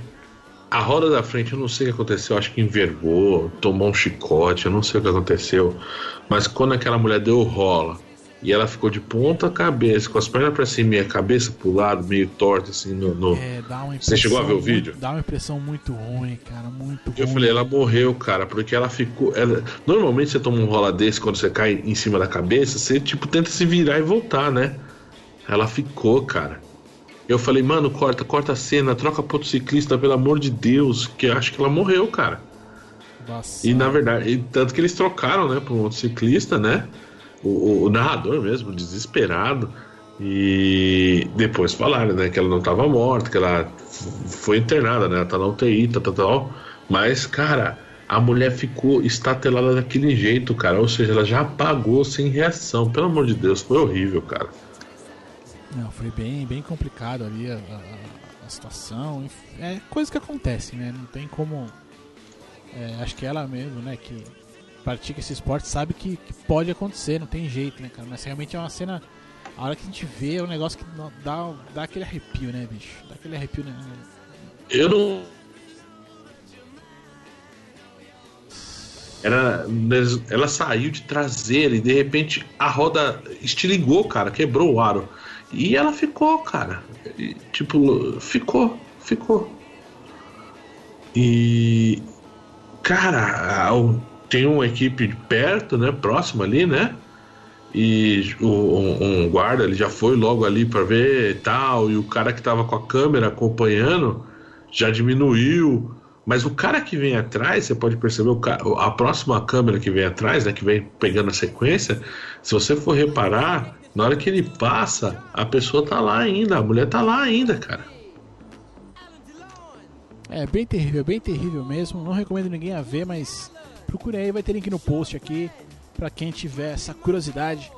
a roda da frente, eu não sei o que aconteceu, acho que envergou, tomou um chicote, eu não sei o que aconteceu. Mas quando aquela mulher deu rola, e ela ficou de ponta cabeça, com as pernas pra cima e a cabeça pro lado, meio torta, assim, no. no... É, você chegou a ver o vídeo? Dá uma impressão muito ruim, cara, muito Eu ruim. falei, ela morreu, cara, porque ela ficou. Ela... Normalmente você toma um rola desse quando você cai em cima da cabeça, você, tipo, tenta se virar e voltar, né? Ela ficou, cara. Eu falei, mano, corta, corta a cena, troca pro outro ciclista, pelo amor de Deus, que eu acho que ela morreu, cara. Nossa. E na verdade, tanto que eles trocaram, né, pro outro ciclista, né? o, o narrador mesmo, desesperado. E depois falaram, né, que ela não estava morta, que ela foi internada, né? Ela tá na UTI, tal, tal, tal. Mas, cara, a mulher ficou estatelada daquele jeito, cara. Ou seja, ela já apagou sem reação. Pelo amor de Deus, foi horrível, cara. Não, foi bem, bem complicado ali a, a, a situação. É coisa que acontece, né? Não tem como. É, acho que ela mesmo, né, que pratica esse esporte, sabe que, que, pode acontecer, não tem jeito, né, cara? Mas realmente é uma cena. A hora que a gente vê é um negócio que dá, dá aquele arrepio, né, bicho? Dá aquele arrepio, né? Eu não Era, ela saiu de traseira e de repente a roda estilingou, cara, quebrou o aro. E ela ficou, cara. E, tipo, ficou, ficou. E. Cara, tem uma equipe perto, né? Próxima ali, né? E o, um, guarda ele já foi logo ali para ver e tal. E o cara que tava com a câmera acompanhando já diminuiu. Mas o cara que vem atrás, você pode perceber, a próxima câmera que vem atrás, né, que vem pegando a sequência, se você for reparar, na hora que ele passa, a pessoa tá lá ainda, a mulher tá lá ainda, cara. É bem terrível, bem terrível mesmo. Não recomendo ninguém a ver, mas procure aí, vai ter link no post aqui para quem tiver essa curiosidade.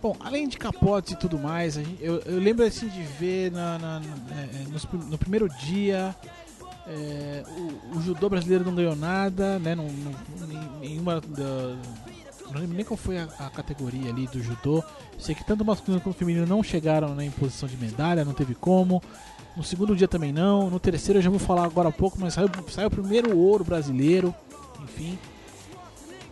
Bom, além de capotes e tudo mais, eu, eu lembro assim de ver na, na, na é, no, no primeiro dia é, o, o, judô brasileiro não ganhou nada, né? Não, não, nenhuma da, não lembro nem qual foi a, a, categoria ali do judô. Sei que tanto o masculino quanto o feminino não chegaram né, em posição de medalha, não teve como. No segundo dia também não. No terceiro eu já vou falar agora há pouco, mas saiu, saiu o primeiro ouro brasileiro. Enfim.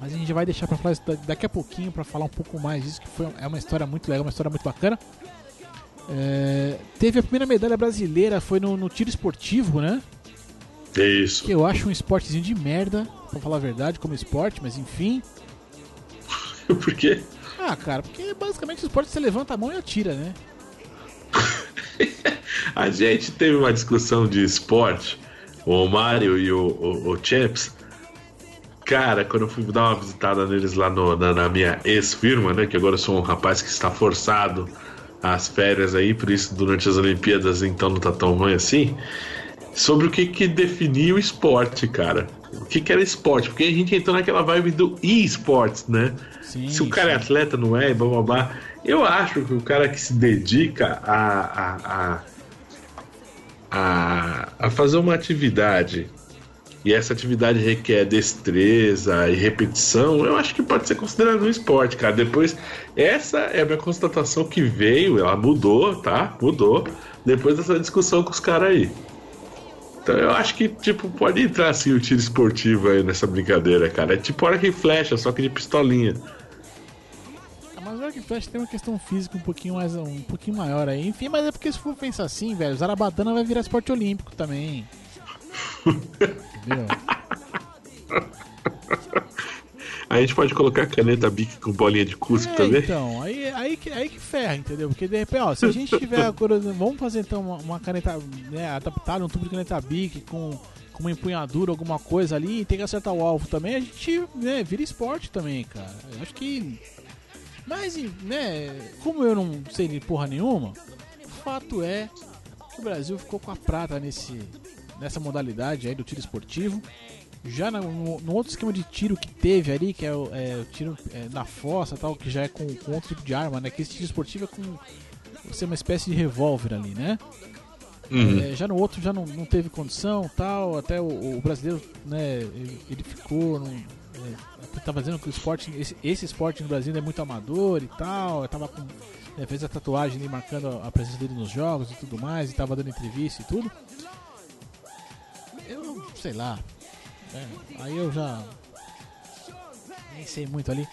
Mas a gente vai deixar para falar daqui a pouquinho para falar um pouco mais disso, que foi, é uma história muito legal, uma história muito bacana. É, teve a primeira medalha brasileira, foi no, no tiro esportivo, né? É isso. Que eu acho um esportezinho de merda, pra falar a verdade, como esporte, mas enfim. Por quê? Ah, cara, porque basicamente o esporte você levanta a mão e atira, né? a gente teve uma discussão de esporte, o Mário e o, o, o Champs. Cara, quando eu fui dar uma visitada neles lá no, na, na, minha ex-firma, né? Que agora eu sou um rapaz que está forçado às férias aí, por isso durante as Olimpíadas então não tá tão ruim assim sobre o que, que definia o esporte, cara. O que, que era esporte? Porque a gente entrou naquela vibe do e-sports, né? Sim, se o cara é sim. é atleta, não é, blá blá blá. Eu acho que o cara que se dedica a, a, a, a, a fazer uma atividade e essa atividade requer destreza e repetição, eu acho que pode ser considerado um esporte, cara. Depois, essa é a minha constatação que veio, ela mudou, tá? Mudou. Depois dessa discussão com os caras aí. Então eu acho que, tipo, pode entrar assim o tiro esportivo aí nessa brincadeira, cara. É tipo hora que flecha, só que de pistolinha. Ah, mas o arco e flecha tem uma questão física um pouquinho mais um pouquinho maior aí. Enfim, mas é porque se for pensar assim, velho, Zarabatana vai virar esporte olímpico também. Entendeu? A gente pode colocar caneta Bic com bolinha de cuspe é, também? Então, aí, aí, que, aí que ferra, entendeu? Porque de repente, ó, se a gente tiver a Vamos fazer então uma, uma caneta né, adaptada, um tubo de caneta Bic com, com uma empunhadura, alguma coisa ali, e tem que acertar o alvo também, a gente né, vira esporte também, cara. Eu acho que. Mas, né, como eu não sei de porra nenhuma, o fato é que o Brasil ficou com a prata nesse, nessa modalidade aí do tiro esportivo. Já no, no, outro esquema de tiro que teve ali, que é o, é, o tiro é, na fossa tal, que já é com, com, outro tipo de arma, né? Que esse tiro esportivo é com ser uma espécie de revólver ali, né? Uhum. É, já no outro já não, não teve condição tal, até o, o brasileiro, né, ele, ele ficou. Não, é, tava dizendo que o esporte, esse, esse, esporte no Brasil é muito amador e tal, tava com. É, fez a tatuagem ali marcando a, a presença dele nos jogos e tudo mais, e tava dando entrevista e tudo. Eu sei lá, é, aí eu já. Nem sei muito ali.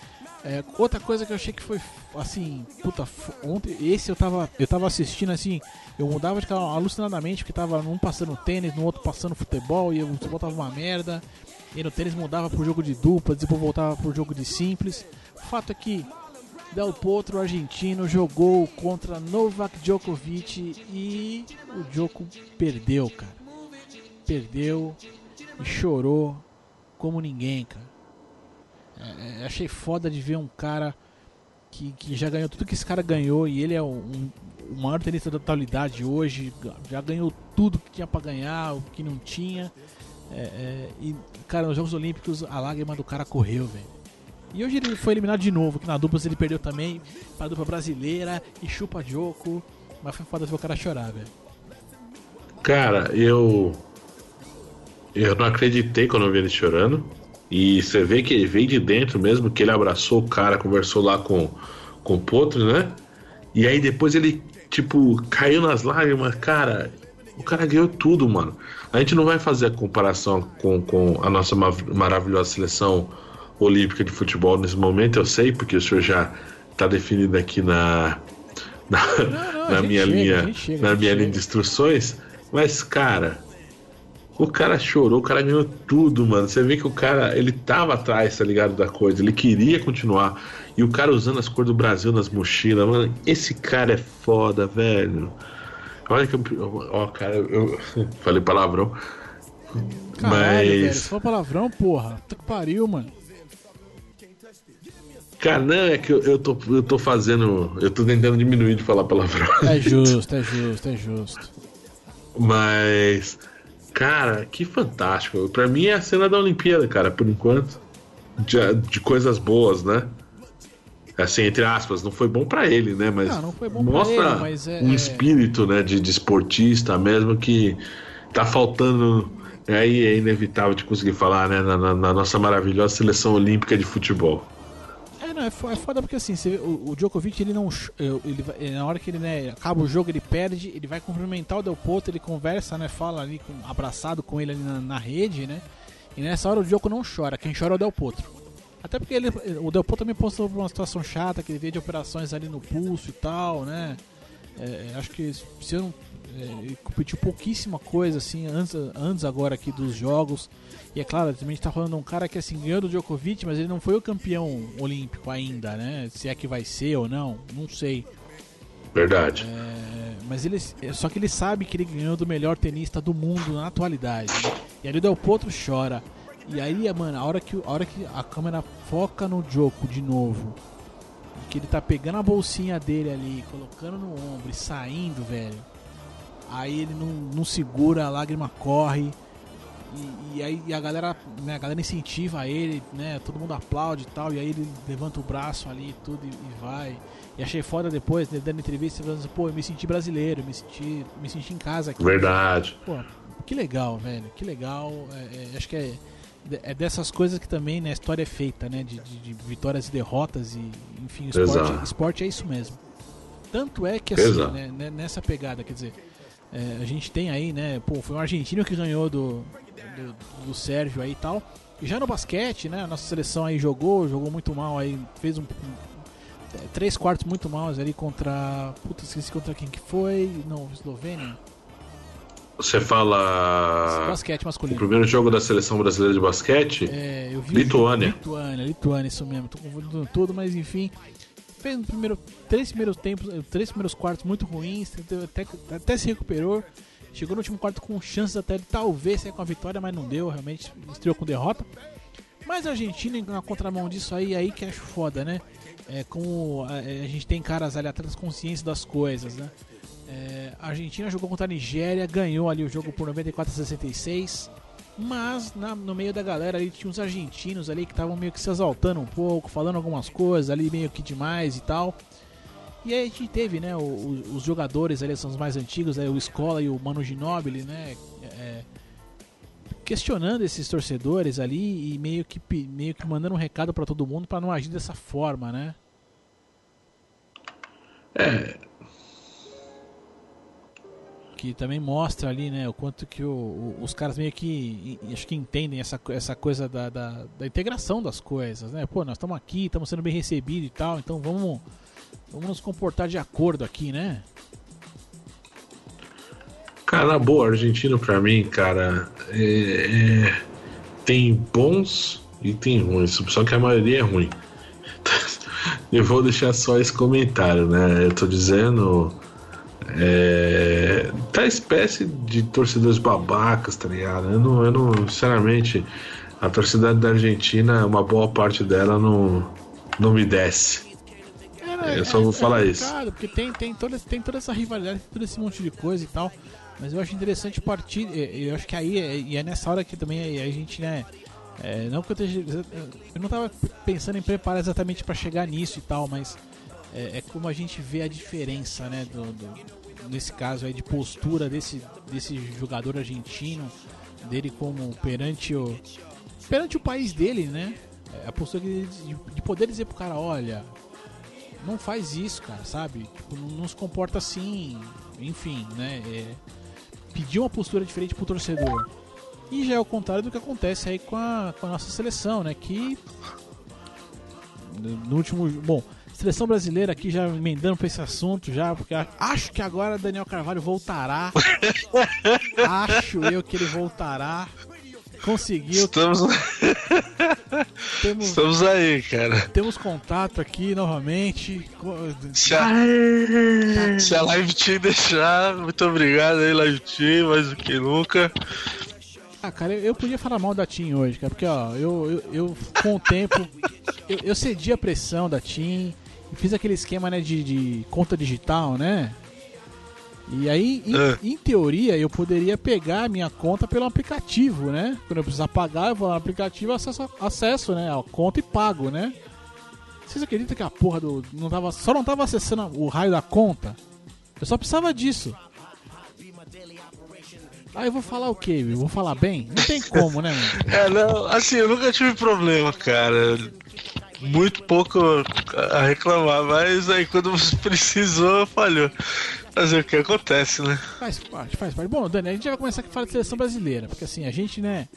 É, outra coisa que eu achei que foi assim, puta, ontem esse eu tava, eu tava assistindo assim, eu mudava de canal alucinadamente, porque tava num passando tênis, no outro passando futebol, e o futebol tava uma merda, e no tênis mudava pro jogo de dupla, depois voltava pro jogo de simples. O fato é que Del Potro, argentino, jogou contra Novak Djokovic e o Djoko perdeu, cara. Perdeu e chorou como ninguém, cara. É, é, achei foda de ver um cara que, que já ganhou tudo que esse cara ganhou e ele é um, o maior tenista da atualidade hoje, já ganhou tudo que tinha para ganhar, o que não tinha. É, é, e, cara, nos Jogos Olímpicos a lágrima do cara correu, velho. E hoje ele foi eliminado de novo, que na dupla ele perdeu também pra dupla brasileira e chupa Joko. Mas foi foda ver o cara chorar, velho. Cara, eu. Eu não acreditei quando eu vi ele chorando. E você vê que ele veio de dentro mesmo, que ele abraçou o cara, conversou lá com, com o Potro, né? E aí depois ele, tipo, caiu nas lágrimas. Cara, o cara ganhou tudo, mano. A gente não vai fazer a comparação com, com a nossa maravilhosa seleção olímpica de futebol nesse momento, eu sei, porque o senhor já está definido aqui na, na, não, não, na minha chega, linha, chega, na minha linha de instruções. Mas, cara, o cara chorou, o cara ganhou tudo, mano. Você vê que o cara, ele tava atrás, tá ligado, da coisa. Ele queria continuar. E o cara usando as cores do Brasil nas mochilas, mano. Esse cara é foda, velho. Olha que eu. Ó, cara, eu falei palavrão. Caralho, mas. Velho, falou palavrão, porra. Puta que pariu, mano. Cara, não, é que eu, eu, tô, eu tô fazendo. Eu tô tentando diminuir de falar palavrão. É justo, é justo, é justo. Mas. Cara, que fantástico. Pra mim é a cena da Olimpíada, cara, por enquanto. De, de coisas boas, né? Assim, entre aspas, não foi bom para ele, né? Mas não, não mostra ele, mas é, um é- espírito, né, de, de esportista mesmo que tá faltando. Aí é inevitável de conseguir falar, né? Na, na, na nossa maravilhosa seleção olímpica de futebol. É, não, é foda porque assim, vê, o, o, Djokovic, ele não. Ele, na hora que ele né, acaba o jogo, ele perde, ele vai cumprimentar o Del Potro, ele conversa, né? Fala ali, com, abraçado com ele ali na, na, rede, né? E nessa hora o Djoko não chora, quem chora é o Del Potro. Até porque ele, o Del Potro também postou por uma situação chata, que ele veio de operações ali no pulso e tal, né? É, acho que se eu não. É, ele competiu pouquíssima coisa, assim, antes, antes agora aqui dos jogos. E é claro, também a gente tá falando de um cara que assim ganhou do Djokovic, mas ele não foi o campeão olímpico ainda, né? Se é que vai ser ou não, não sei. Verdade. É, mas ele, só que ele sabe que ele ganhou do melhor tenista do mundo na atualidade. Né? E ali o Del Potro chora. E aí, mano, a hora que, a hora que a câmera foca no Joko de novo, que ele tá pegando a bolsinha dele ali, colocando no ombro e saindo, velho. Aí ele não, não segura, a lágrima corre. E, e, aí e a galera, né, a galera incentiva ele, né? Todo mundo aplaude e tal, e aí ele levanta o braço ali e tudo e, e, vai. E achei foda depois, né, dando entrevista, falando assim, pô, eu me senti brasileiro, me senti, me senti em casa aqui. Verdade. Pô, que legal, velho, que legal. É, é, acho que é, é dessas coisas que também né, a história é feita, né? De, de, de vitórias e derrotas e, enfim, esporte, esporte é isso mesmo. Tanto é que assim, né, né, nessa pegada, quer dizer, é, a gente tem aí, né? Pô, foi um argentino que ganhou do, do, do Sérgio aí e tal. E já no basquete, né? A nossa seleção aí jogou, jogou muito mal aí, fez um, um três quartos muito maus ali contra. Puta, esqueci contra quem que foi. Não, Eslovênia. Você fala. Basquete masculino. O primeiro jogo da seleção brasileira de basquete? É, eu vi. Lituânia. Lituânia, Lituânia, isso mesmo. Tô confundindo tudo, mas enfim. Fez no primeiro, três primeiros tempos, três primeiros quartos muito ruins, até, até se recuperou. Chegou no último quarto com chances até de talvez sair com a vitória, mas não deu, realmente estreou com derrota. Mas a Argentina, na contramão disso aí, aí que acho foda, né? É, como a, a gente tem caras ali atrás consciência das coisas, né? É, a Argentina jogou contra a Nigéria, ganhou ali o jogo por 94 a 66. Mas na, no meio da galera ali tinha uns argentinos ali que estavam meio que se exaltando um pouco, falando algumas coisas ali meio que demais e tal. E aí a gente teve, né, os, os jogadores ali, são os mais antigos, né, o Escola e o Mano Ginóbili, né, é, questionando esses torcedores ali e meio que, meio que mandando um recado para todo mundo para não agir dessa forma, né? É. Que também mostra ali, né, o quanto que o, o, os caras meio que acho que entendem essa, essa coisa da, da, da integração das coisas, né? Pô, nós estamos aqui, estamos sendo bem recebidos e tal, então vamos Vamos nos comportar de acordo aqui, né? Cara, na boa, argentino pra mim, cara, é, é, tem bons e tem ruins, só que a maioria é ruim. Eu vou deixar só esse comentário, né? Eu tô dizendo. É, tá espécie de torcedores babacas, tá ligado? Eu não, eu não, sinceramente, a torcida da Argentina, uma boa parte dela não, não me desce. É, eu só vou falar isso. Porque tem, tem, toda, tem toda essa rivalidade, todo esse monte de coisa e tal. Mas eu acho interessante partir. Eu acho que aí, e é nessa hora que também a gente, né. É, não que eu esteja. Eu não tava pensando em preparar exatamente para chegar nisso e tal, mas é, é, como a gente vê a diferença, né? Do, do, nesse caso aí de postura desse, desse jogador argentino, dele como perante o. Perante o país dele, né? É, a postura de, de poder dizer pro cara, olha, não faz isso, cara, sabe? Tipo, não, não se comporta assim, enfim, né? É, pedir uma postura diferente pro torcedor. E já é o contrário do que acontece aí com a, com a nossa seleção, né? Que no último. Bom, seleção brasileira aqui já emendando pra esse assunto já, porque acho que agora Daniel Carvalho voltará. acho eu que ele voltará. Conseguiu. Estamos... temos... Estamos aí, cara. Temos contato aqui novamente. Se a, Se a Live Team deixar, muito obrigado aí, Live Team, mais do que nunca. Ah, cara, eu, eu podia falar mal da TIM hoje, cara, porque ó, eu, eu, eu com o tempo, eu, eu cedi a pressão da TIM, fiz aquele esquema né, de, de conta digital, né? E aí, em, é. em, teoria, eu poderia pegar a minha conta pelo aplicativo, né? Quando eu precisar pagar, eu vou no aplicativo, acesso, acesso né? A conta e pago, né? Vocês acreditam que a porra do. Não tava, só não tava acessando o raio da conta? Eu só precisava disso. Aí eu vou falar o quê? Eu vou falar bem? Não tem como, né? é, não, assim, eu nunca tive problema, cara. Muito pouco a reclamar, mas aí quando você precisou, falhou. Fazer o que acontece, né? Faz parte, faz parte. Bom, Dani, a gente já vai começar a falar de seleção brasileira, porque assim, a gente, né.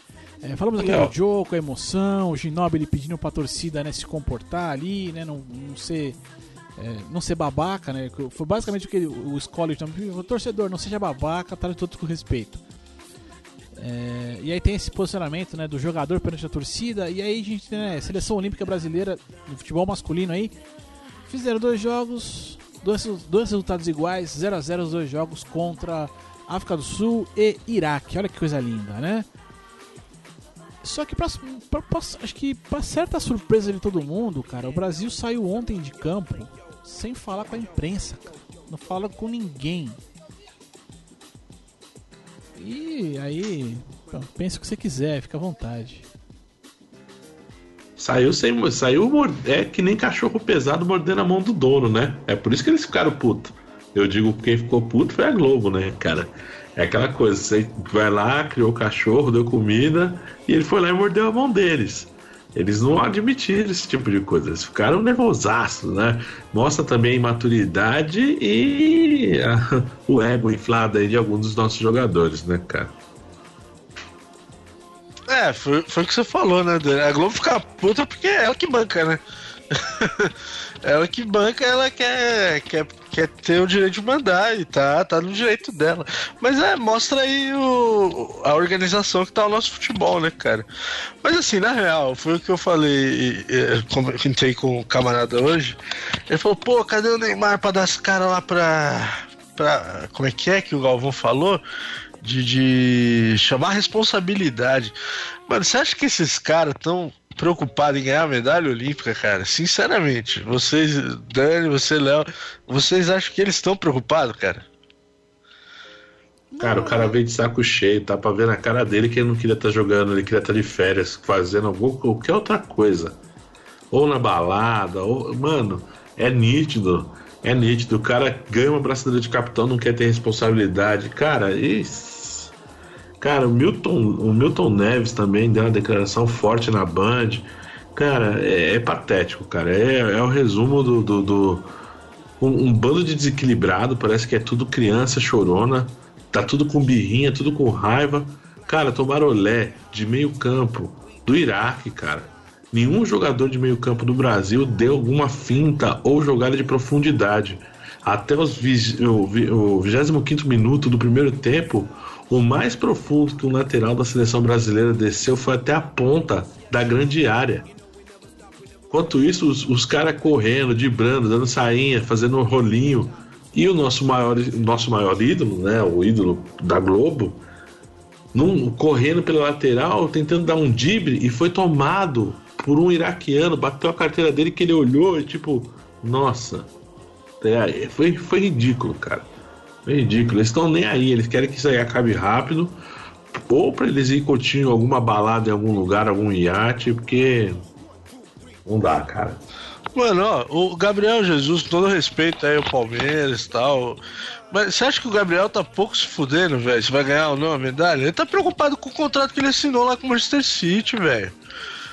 É, falamos aqui do jogo, a emoção, o Ginobili pedindo pra torcida né, se comportar ali, né? Não, não ser. É, não ser babaca, né? Foi basicamente o que o Scully também. O torcedor, não seja babaca, trate todos com respeito. É, e aí tem esse posicionamento né, do jogador perante a torcida. E aí a gente tem né, seleção olímpica brasileira no futebol masculino aí. Fizeram dois jogos, Dois, dois resultados iguais, 0 a 0 os dois jogos contra África do Sul e Iraque. Olha que coisa linda, né? Só que pra, pra, pra, acho que para certa surpresa de todo mundo, cara, o Brasil saiu ontem de campo sem falar com a imprensa, cara. Não fala com ninguém. E aí, pensa o que você quiser, fica à vontade. Saiu sem. Saiu é que nem cachorro pesado mordendo a mão do dono, né? É por isso que eles ficaram putos. Eu digo quem ficou puto foi a Globo, né, cara? É aquela coisa, você vai lá, criou o cachorro, deu comida, e ele foi lá e mordeu a mão deles. Eles não admitiram esse tipo de coisa, eles ficaram nervosaços, né? Mostra também a imaturidade e a, o ego inflado aí de alguns dos nossos jogadores, né, cara? É, foi, foi o que você falou, né? A Globo fica puta porque é ela que banca, né? ela que banca, ela quer, quer, quer ter o direito de mandar e tá, tá no direito dela. Mas é, mostra aí o, a organização que tá o nosso futebol, né, cara? Mas assim, na real, foi o que eu falei, comentei com o camarada hoje. Ele falou, pô, cadê o Neymar pra dar esse cara lá pra. pra como é que é que o Galvão falou? De, de chamar responsabilidade. Mano, você acha que esses caras estão preocupados em ganhar a medalha olímpica, cara? Sinceramente, vocês, Dani, você, Léo, vocês acham que eles estão preocupados, cara? Cara, o cara veio de saco cheio, tá pra ver na cara dele que ele não queria estar tá jogando, ele queria estar tá de férias, fazendo alguma, qualquer outra coisa. Ou na balada, ou. Mano, é nítido. É nítido. O cara ganha uma braçadeira de capitão, não quer ter responsabilidade. Cara, isso Cara, o Milton, o Milton Neves também deu uma declaração forte na Band. Cara, é, é patético, cara. É, é o resumo do. do, do um, um, bando de desequilibrado, parece que é tudo criança chorona, tá tudo com birrinha, tudo com raiva. Cara, tomaram olé de meio campo do Iraque, cara. Nenhum jogador de meio campo do Brasil deu alguma finta ou jogada de profundidade. Até os o, o 25 minuto do primeiro tempo, o mais profundo que um lateral da seleção brasileira desceu foi até a ponta da grande área. Enquanto isso, os, os caras correndo, dibrando, dando sainha, fazendo um rolinho. E o nosso maior, nosso maior ídolo, né, o ídolo da Globo, num, correndo pela lateral, tentando dar um dibre e foi tomado por um iraquiano, bateu a carteira dele que ele olhou e tipo, Nossa. É, foi, foi ridículo, cara. Foi ridículo. Eles estão nem aí, eles querem que isso aí acabe rápido. Ou pra eles ir curtindo alguma balada em algum lugar, algum iate, porque. Não dá, cara. Mano, ó, o Gabriel Jesus, todo respeito aí ao Palmeiras e tal. Mas você acha que o Gabriel tá pouco se fudendo, velho? Se vai ganhar ou não a medalha? Ele tá preocupado com o contrato que ele assinou lá com o Manchester City, velho.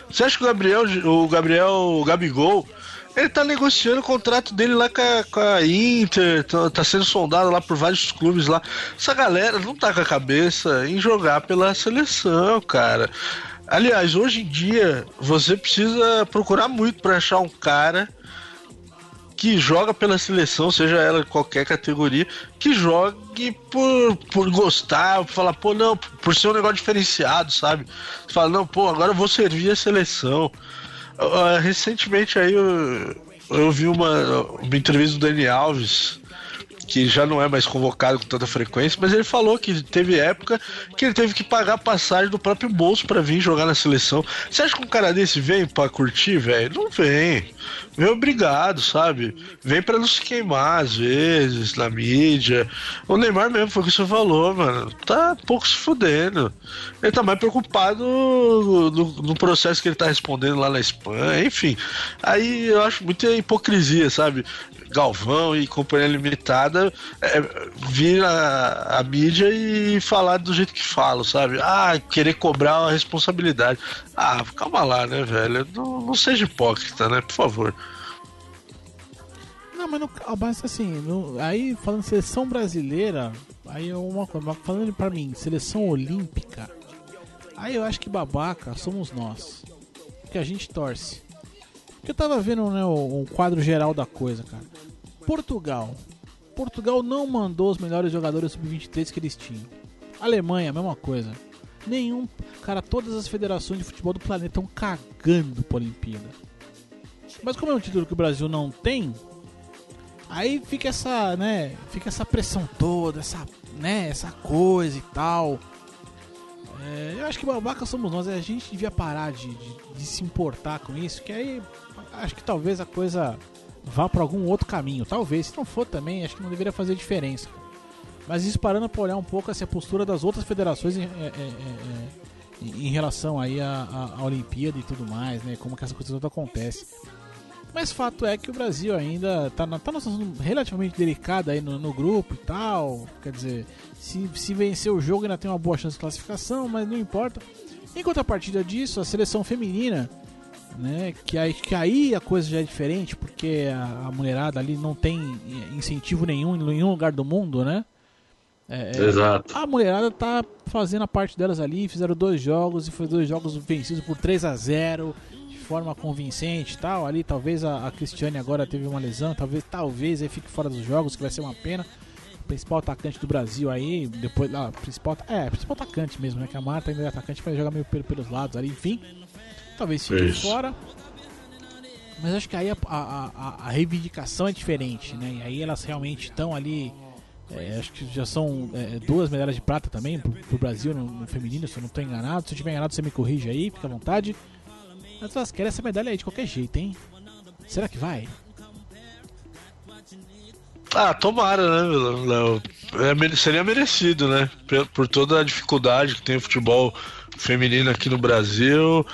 Você acha que o Gabriel, o Gabriel o Gabigol, ele tá negociando o contrato dele lá com a, com a Inter, tá, tá, sendo sondado lá por vários clubes lá. Essa galera não tá com a cabeça em jogar pela seleção, cara. Aliás, hoje em dia, você precisa procurar muito para achar um cara que joga pela seleção, seja ela qualquer categoria, que jogue por, por gostar, por falar, pô, não, por ser um negócio diferenciado, sabe? Você fala, não, pô, agora eu vou servir a seleção. Uh, recentemente aí eu, eu vi uma, uma entrevista do Dani Alves, que já não é mais convocado com tanta frequência, mas ele falou que teve época que ele teve que pagar passagem do próprio bolso para vir jogar na seleção. Você acha que um cara desse vem para curtir, velho? Não vem. Vem obrigado, sabe? Vem para não se queimar às vezes na mídia. O Neymar mesmo foi o que você falou, mano. Tá pouco se fudendo. Ele tá mais preocupado no, no, no processo que ele tá respondendo lá na Espanha, enfim. Aí eu acho muita hipocrisia, sabe? Galvão e Companhia Limitada é, vir a, a, mídia e falar do jeito que falo, sabe? Ah, querer cobrar uma responsabilidade. Ah, calma lá, né, velho? Não, não seja hipócrita, né? Por favor. Não, mas, não, mas assim, no, aí falando de seleção brasileira, aí é uma coisa, falando pra mim, seleção olímpica, aí eu acho que babaca somos nós. Que a gente torce. Porque eu tava vendo né, um quadro geral da coisa, cara. Portugal. Portugal não mandou os melhores jogadores sub-23 que eles tinham. Alemanha, mesma coisa. Nenhum. Cara, todas as federações de futebol do planeta estão cagando pra Olimpíada. Mas como é um título que o Brasil não tem, aí fica essa, né, fica essa pressão toda, essa, né, essa coisa e tal. É, eu acho que babaca somos nós, a gente devia parar de, de, de se importar com isso, que aí acho que talvez a coisa vá para algum outro caminho. Talvez, se não for também, acho que não deveria fazer diferença. Mas isso parando para olhar um pouco essa postura das outras federações em, é, é, é, em relação aí à, à, Olimpíada e tudo mais, né? Como que essa coisa toda acontece. Mas fato é que o Brasil ainda está tá numa situação relativamente delicada aí no, no, grupo e tal. Quer dizer, se, se vencer o jogo ainda tem uma boa chance de classificação, mas não importa. Em contrapartida disso, a seleção feminina né? Que aí, que aí a coisa já é diferente, porque a, a mulherada ali não tem incentivo nenhum em nenhum lugar do mundo, né? É, é Exato. A mulherada tá fazendo a parte delas ali, fizeram dois jogos e foi dois jogos vencidos por 3 a 0 de forma convincente e tal. Ali talvez a, a Cristiane agora teve uma lesão, talvez talvez aí fique fora dos jogos, que vai ser uma pena. O principal atacante do Brasil aí, depois lá, principal, é, principal atacante mesmo, né? Que a Marta ainda é atacante, vai jogar meio pelos lados ali, enfim. Talvez fique Isso. fora. Mas acho que aí a, a, a, reivindicação é diferente, né? E aí elas realmente estão ali. É, acho que já são é, duas medalhas de prata também pro, pro Brasil no, no, feminino, se eu não estou enganado. Se eu estiver enganado, você me corrige aí, fica à vontade. Mas elas querem essa medalha aí de qualquer jeito, hein? Será que vai? Ah, tomara, né, Léo? É, seria merecido, né? Por, por toda a dificuldade que tem o futebol feminino aqui no Brasil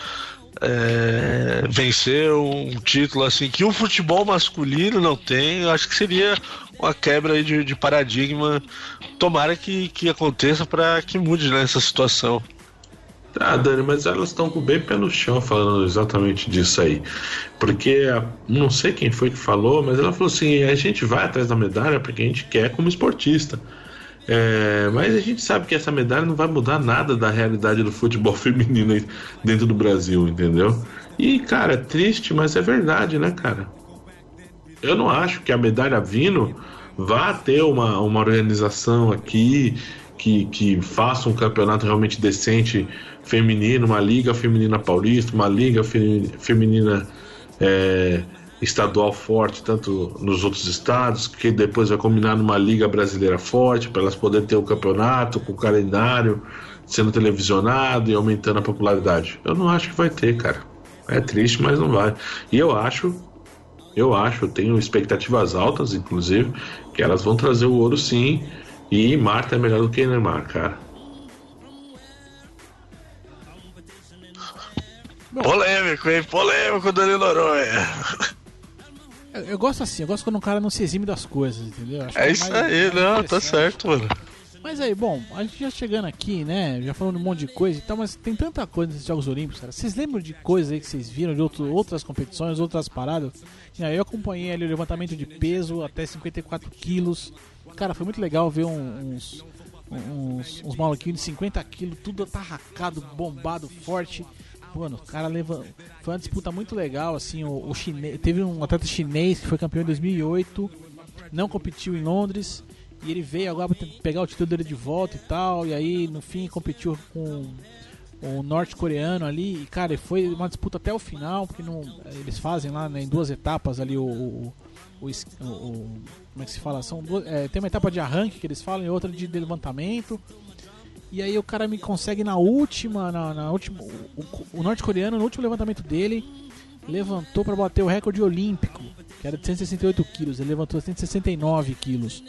é, vencer um título assim que o futebol masculino não tem, eu acho que seria uma quebra de, de paradigma. Tomara que, que aconteça para que mude nessa né, situação. Ah, Dani, mas elas estão com bem pé no chão falando exatamente disso aí. Porque não sei quem foi que falou, mas ela falou assim: a gente vai atrás da medalha porque a gente quer como esportista. É, mas a gente sabe que essa medalha não vai mudar nada da realidade do futebol feminino dentro do Brasil, entendeu? E, cara, é triste, mas é verdade, né, cara? Eu não acho que a medalha vindo vá ter uma, uma organização aqui que, que faça um campeonato realmente decente feminino, uma liga feminina paulista, uma liga feminina. É, estadual forte, tanto nos outros estados, que depois vai combinar numa liga brasileira forte, para elas poderem ter o um campeonato com o calendário sendo televisionado e aumentando a popularidade. Eu não acho que vai ter, cara. É triste, mas não vai. E eu acho Eu acho, eu tenho expectativas altas, inclusive, que elas vão trazer o ouro sim. E Marta é melhor do que Neymar, cara. Polêmico, hein? Polêmico, Danilo Noronha. Eu, eu gosto assim, eu gosto quando um cara não se exime das coisas, entendeu? Acho que É isso aí, não, tá certo, mano. Mas aí, bom, a gente já chegando aqui, né? Já falando um monte de coisa e tal, mas tem tanta coisa nesses Jogos Olímpicos, cara. Vocês lembram de coisas aí que vocês viram de outro- outras competições, outras paradas? Eu acompanhei ali o levantamento de peso até 54 quilos. Cara, foi muito legal ver uns, uns, uns maluquinhos de 50 quilos, tudo atarracado, bombado, forte. Mano, o cara leva... foi uma disputa muito legal, assim, o, o chine... teve um atleta chinês que foi campeão em 2008, não competiu em Londres, e ele veio agora pra pegar o título dele de volta e tal, e aí no fim competiu com o norte-coreano ali, e cara, foi uma disputa até o final, porque não, eles fazem lá né, em duas etapas ali o, o, o, o- como é que se fala? São duas, é, tem uma etapa de arranque que eles falam e outra de levantamento. E aí o cara me consegue na última, na, na última, o, o- norte-coreano no último levantamento dele levantou para bater o recorde olímpico, que era de 168 quilos, ele levantou 169 quilos.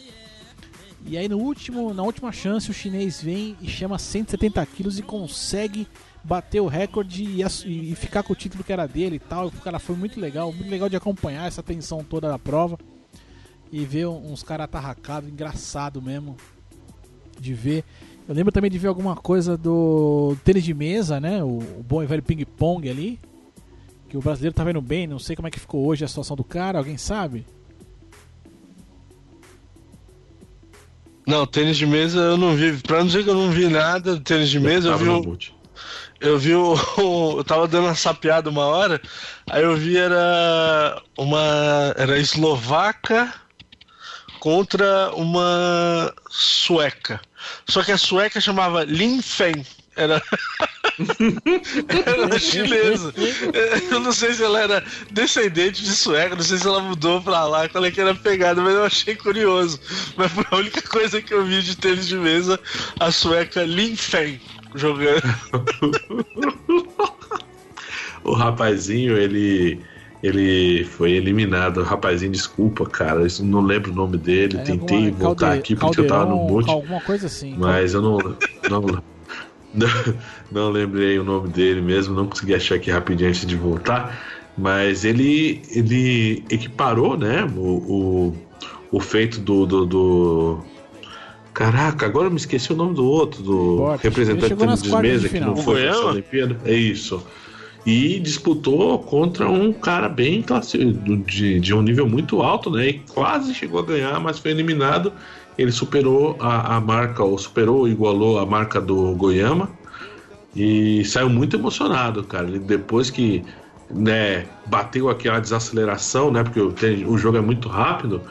E aí no último, na última chance o chinês vem e chama 170 quilos e consegue bater o recorde e, e ficar com o título que era dele e tal. O cara foi muito legal, muito legal de acompanhar essa tensão toda da prova e ver uns caras atarracados, engraçado mesmo de ver. Eu lembro também de ver alguma coisa do tênis de mesa, né? O, o bom e velho ping-pong ali. Que o brasileiro tá vendo bem, não sei como é que ficou hoje a situação do cara, alguém sabe? Não, tênis de mesa eu não vi. Pra não dizer que eu não vi nada do tênis de mesa, eu vi um. Eu vi o, Eu tava dando uma sapeada uma hora, aí eu vi era uma. Era eslovaca contra uma sueca. Só que a sueca chamava Lin Fen. Era. era chinesa. Eu não sei se ela era descendente de sueca, não sei se ela mudou pra lá, qual é que era a pegada, mas eu achei curioso. Mas foi a única coisa que eu vi de tênis de mesa, a sueca Lin Fen jogando. O rapazinho, ele. Ele foi eliminado. O rapazinho, desculpa, cara. Eu não lembro o nome dele. É, Tentei alguma- voltar calde- aqui porque eu tava no mute. Alguma coisa assim. Mas eu não, não, não, não lembrei o nome dele mesmo, não consegui achar aqui rapidinho antes de voltar. Mas ele, ele equiparou, né? O, o, o feito do, do, do- Caraca, agora eu me esqueci o nome do outro, do representante nas de mesa que não foi essa? Olimpíada. É isso. E disputou contra um cara bem classe, do- de, de um nível muito alto, né? E quase chegou a ganhar, mas foi eliminado. Ele superou a, a marca, ou superou ou igualou a marca do Goiama. E saiu muito emocionado, cara. Ele, depois que né, bateu aquela desaceleração, né? Porque o, o jogo é muito rápido.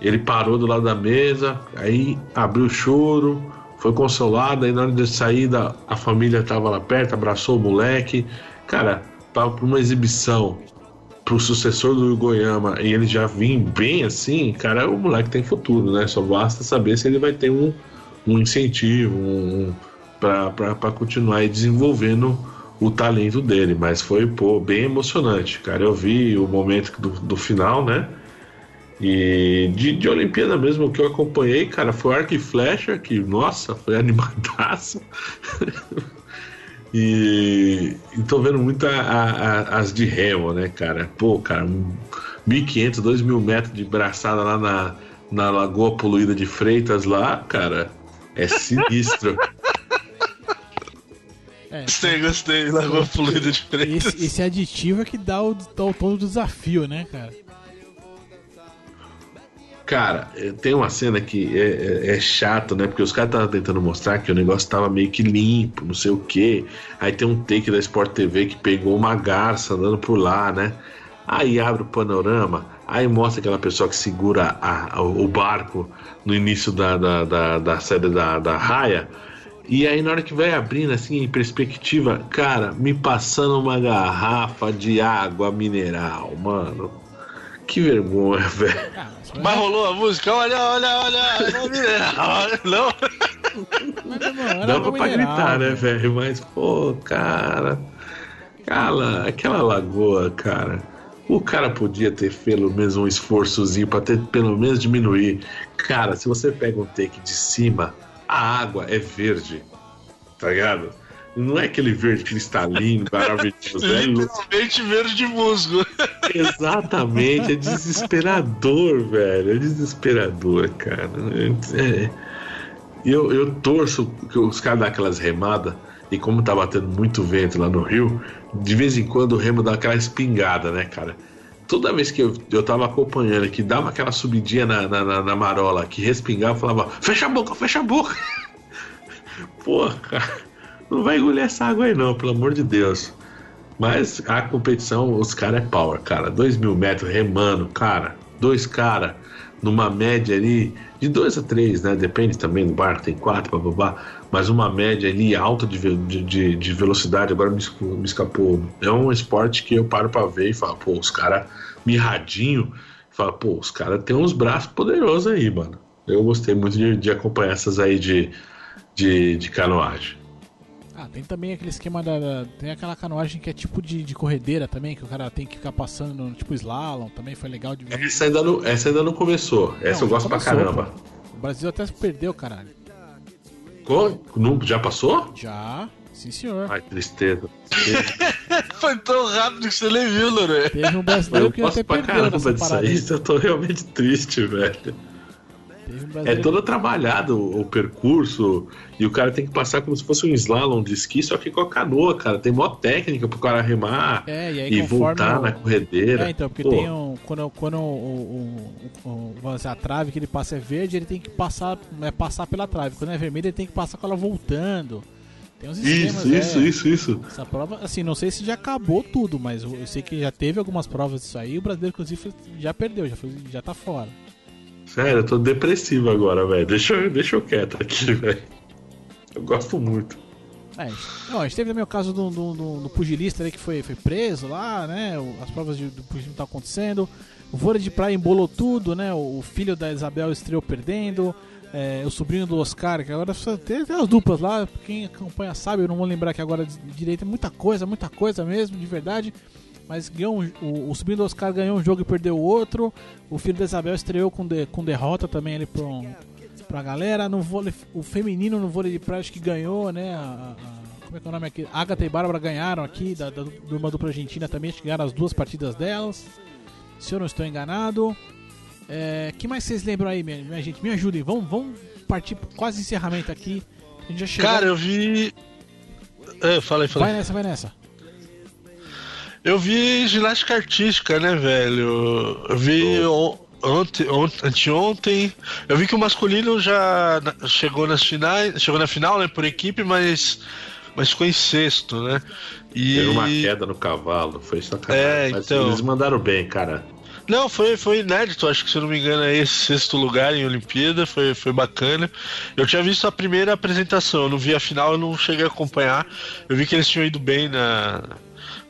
Ele parou do lado da mesa, aí abriu o choro, foi consolado, aí na hora de saída a família tava lá perto, abraçou o moleque. Cara, para uma exibição pro sucessor do Goiama e ele já vir bem assim, cara, o moleque tem futuro, né? Só basta saber se ele vai ter um, um incentivo, um, para continuar desenvolvendo o talento dele. Mas foi, pô, bem emocionante, cara. Eu vi o momento do, do final, né? E de, de Olimpíada mesmo, o que eu acompanhei, cara, foi arco e flecha, que, nossa, foi animadaço. E, e tô vendo muito a- a- a- as de remo, né, cara? Pô, cara, um 1.500, 2.000 metros de braçada lá na, na Lagoa Poluída de Freitas, lá, cara, é sinistro. É, Gostei, gostei. Lagoa Fluida de Freitas. esse, esse aditivo é que dá o, dá o tom do desafio, né, cara? Cara, eh, tem uma cena que é, é, é né? Porque os caras estavam tentando mostrar que o negócio tava meio que limpo, não sei o quê. Aí tem um take da Sport TV que pegou uma garça andando por lá, né? Aí abre o panorama, aí mostra aquela pessoa que segura a- a- o barco no início da, da, da, da saída da, da raia. E aí, na hora que vai abrindo, assim, em perspectiva, cara, me passando uma garrafa de água mineral, mano. Que vergonha, velho. Ah, mas, Mas rolou a música? Olha, olha, olha. Não, mas, Dá água pra mineral, gritar, né, velho. velho? Mas, pô, cara. Cala, aquela lagoa, cara. O cara podia ter pelo menos um esforçozinho para ter pelo menos diminuir. Cara, se você pega um take de cima, a água é verde. Tá ligado? Não é aquele verde cristalino, maravilhoso. é Literalmente verde musgo. Exatamente, é desesperador, velho. É desesperador, cara. É, eu, eu torço que os caras dão aquelas remadas, e como tá batendo muito vento lá no Rio, de vez em quando o remo dá aquela espingada, né, cara? Toda vez que eu, eu tava acompanhando, que dava aquela subidinha na, na, na marola, que respingava, eu falava: fecha a boca, fecha a boca. Porra, cara não vai engolir essa água aí não, pelo amor de Deus. Mas a competição, os caras é power, cara. Dois mil metros remando, cara. Dois caras numa média ali de dois a três, né? Depende também do barco, tem quatro, babá. Mas uma média ali alta de, de, de velocidade, agora me, me, escapou. É um esporte que eu paro pra ver e falo, pô, os caras mirradinho. Fala, pô, os caras têm uns braços poderosos aí, mano. Eu gostei muito de, de acompanhar essas aí de, de, de canoagem. Ah, tem também aquele esquema da, da. tem aquela canoagem que é tipo de, de, corredeira também, que o cara tem que ficar passando, tipo slalom, também foi legal de ver. Essa ainda não, essa ainda não começou. Essa não, eu gosto começou, pra caramba. Pô. O Brasil até se perdeu, caralho. Não, já passou? Já. Sim, senhor. Ai, tristeza. Foi tão rápido que você nem viu, Lorê. Teve um brasileiro que até perdeu caramba nessa disso aí, eu tô realmente triste, velho. É todo trabalhado o, percurso e o cara tem que passar como se fosse um slalom de esqui, só que com a canoa, cara. Tem maior técnica pro cara remar é, e, aí, e voltar o... na corredeira. É, então, porque Pô. tem um. Quando, quando o, o, o, a trave que ele passa é verde, ele tem que passar, é, passar pela trave. Quando é vermelho, ele tem que passar com ela voltando. Tem uns esquemas, isso, isso, é, isso, isso. Essa prova, assim, não sei se já acabou tudo, mas eu sei que já teve algumas provas disso aí. O brasileiro, inclusive, já perdeu, já, foi, já tá fora. Sério, eu tô depressivo agora, velho. Deixa, eu, deixa eu quieto aqui, velho. Eu gosto muito. É, não, a gente teve também o caso do, do, do, do pugilista ali que foi, foi preso lá, né? As provas de, do pugilismo estão acontecendo. O vôlei de praia embolou tudo, né? O, filho da Isabel estreou perdendo. É, o sobrinho do Oscar, que agora tem, tem as duplas lá. Quem acompanha sabe, eu não vou lembrar que agora direito. É muita coisa, muita coisa mesmo, de verdade mas ganhou um, o, o sobrinho do Oscar ganhou um jogo e perdeu o outro. O filho da Isabel estreou com, de, com derrota também ali pra, um, pra galera. No vôlei, o feminino no vôlei de praia acho que ganhou, né? A, a, como é que é o nome aqui? Agatha e Bárbara ganharam aqui, da, da, de uma dupla argentina também, acho que ganharam as duas partidas delas. Se eu não estou enganado. É, que mais vocês lembram aí, minha, minha gente? Me ajudem, vamos, vamos partir quase encerramento aqui. A gente já chegou... Cara, eu vi. É, fala aí, fala aí. Vai nessa, vai nessa. Eu vi ginástica artística, né, velho? Eu vi oh. ontem, ontem, anteontem. Eu vi que o masculino já chegou nas finais, chegou na final, né, por equipe, mas mas ficou em sexto, né? E Teve uma queda no cavalo, foi sacanagem. É, mas então... eles mandaram bem, cara. Não, foi, foi inédito, acho que se eu não me engano é esse sexto lugar em Olimpíada, foi, foi bacana. Eu tinha visto a primeira apresentação, eu não vi a final, eu não cheguei a acompanhar. Eu vi que eles tinham ido bem na,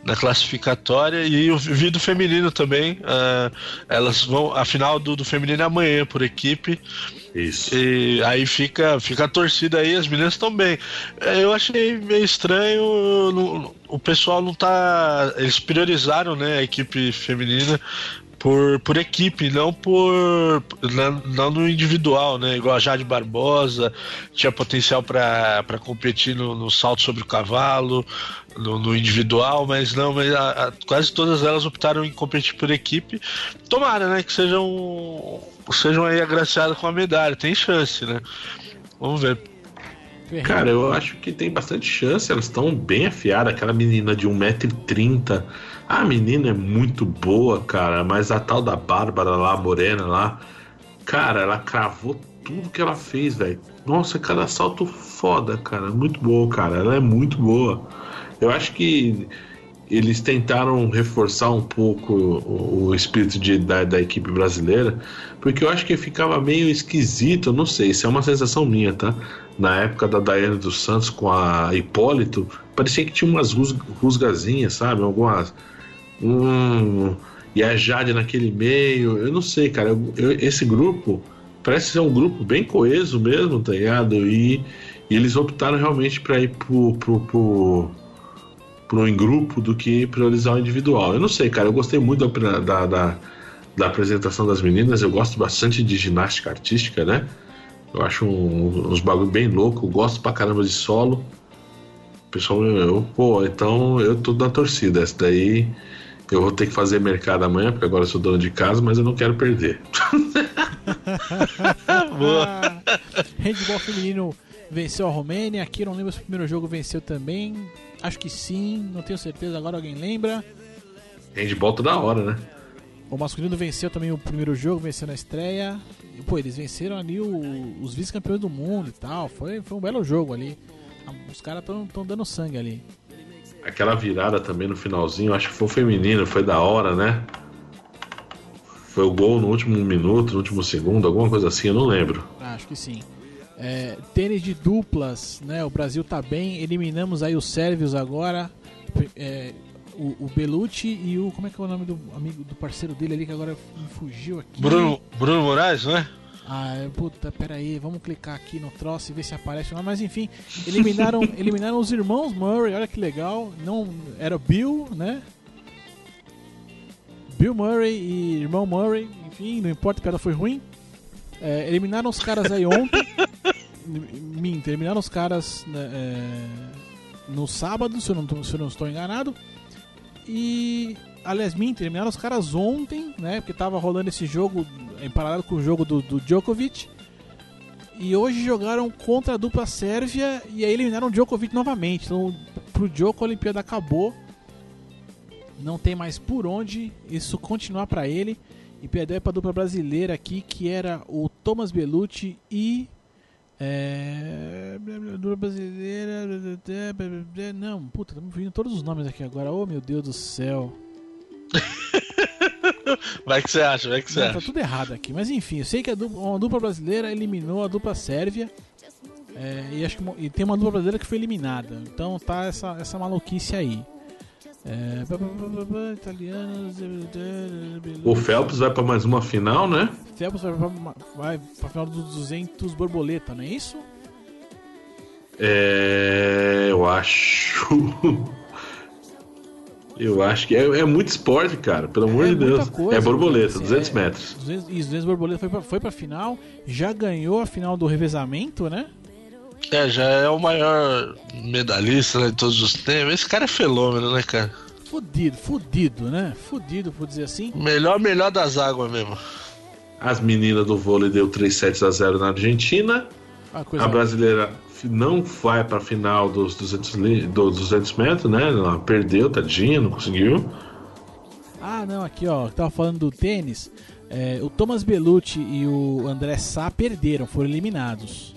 na classificatória e o vi do feminino também. Uh, elas vão. A final do, do feminino é amanhã por equipe. Isso. E aí fica, fica a torcida aí, as meninas estão bem. É, eu achei meio estranho. No, o pessoal não tá. Eles priorizaram né, a equipe feminina por, por equipe, não por não no individual, né? Igual a Jade Barbosa tinha potencial para competir no, no, salto sobre o cavalo, no, no individual, mas não, mas a, a, quase todas elas optaram em competir por equipe. Tomara, né? Que sejam sejam aí agraciadas com a medalha, tem chance, né? Vamos ver. Cara, eu acho que tem bastante chance, elas estão bem afiadas. Aquela menina de 1,30m a menina é muito boa, cara, mas a tal da Bárbara lá, morena lá, cara, ela cravou tudo que ela fez, velho. Nossa, cada salto foda, cara. Muito boa, cara. Ela é muito boa. Eu acho que eles tentaram reforçar um pouco o, o espírito de, da, da, equipe brasileira, porque eu acho que ficava meio esquisito, não sei, isso é uma sensação minha, tá? Na época da Daiane dos Santos com a Hipólito, parecia que tinha umas rusgazinhas, sabe? Algumas Hum, e a Jade naquele meio. Eu não sei, cara. Eu, eu, esse grupo parece ser um grupo bem coeso mesmo, tá ligado? E, e eles optaram realmente para ir pro, pro, pro, pro em grupo do que priorizar o individual. Eu não sei, cara, eu gostei muito da, da, da, da apresentação das meninas, eu gosto bastante de ginástica artística, né? Eu acho um, uns bagulho bem louco, eu gosto pra caramba de solo. Pessoal, eu, pô, então eu tô na torcida. Essa daí eu vou ter que fazer mercado amanhã, porque agora eu sou dono de casa, mas eu não quero perder. Boa. Handball feminino venceu a Romênia. Aqui não lembro se o primeiro jogo venceu também. Acho que sim, não tenho certeza. Agora alguém lembra? Handball toda hora, né? O masculino venceu também o primeiro jogo, venceu na estreia. E, pô, eles venceram ali o, os vice-campeões do mundo e tal. Foi, foi um belo jogo ali. Os caras estão dando sangue ali. Aquela virada também no finalzinho, acho que foi o feminino, foi da hora, né? Foi o gol no último minuto, no último segundo, alguma coisa assim, eu não lembro. Acho que sim. É, tênis de duplas, né? O Brasil tá bem. Eliminamos aí os sérvios agora. É, o, o Belucci e o. Como é que é o nome do amigo do parceiro dele ali que agora me fugiu aqui? Bruno, Bruno Moraes, não é? Ah, puta, pera aí, vamos clicar aqui no troço e ver se aparece lá. Mas enfim, eliminaram, eliminaram os irmãos Murray, olha que legal. Não, era Bill, né? Bill Murray e irmão Murray, enfim, não importa, a piada foi ruim. É, eliminaram os caras aí ontem. Minto, eliminaram os caras né, é, no sábado, se eu, não, se eu não estou enganado. E aliás, minto, eliminaram os caras ontem, né? Porque tava rolando esse jogo em paralelo com o jogo do, do Djokovic. E hoje jogaram contra a dupla Sérvia e aí eliminaram o Djokovic novamente. Então, pro Djokovic a Olimpíada acabou. Não tem mais por onde isso continuar para ele. E perdeu para a dupla brasileira aqui, que era o Thomas Bellucci e. É. Dupla brasileira. Não, puta, estamos vindo todos os nomes aqui agora. Oh meu Deus do céu. Vai que você acha, vai que você acha. Tá tudo errado aqui. Mas enfim, eu sei que a dupla, uma dupla brasileira eliminou a dupla sérvia. É, e, acho que, e tem uma dupla brasileira que foi eliminada. Então tá essa, essa maluquice aí. É. O Phelps vai pra mais uma final, né? Phelps vai pra, vai pra final dos 200 borboleta, não é isso? É. Eu acho. Eu acho que é, é muito esporte, cara, pelo amor de muita Deus. coisa, é borboleta, cara, 200 é- metros. 200, isso, 200 borboleta foi pra, foi pra final. Já ganhou a final do revezamento, né? É, já é o maior medalhista né, de todos os tempos. Esse cara é fenômeno, né, cara? Fudido, fudido, né? Fudido, por dizer assim. Melhor, melhor das águas mesmo. As meninas do vôlei deu 3 sets a 0 na Argentina. A coisa A brasileira não vai pra final dos 200, li- dos 200 metros, né? Ela perdeu, tadinha, não conseguiu. Ah, não, aqui ó, tava falando do tênis. é, o Thomas Bellucci e o André Sá perderam, foram eliminados.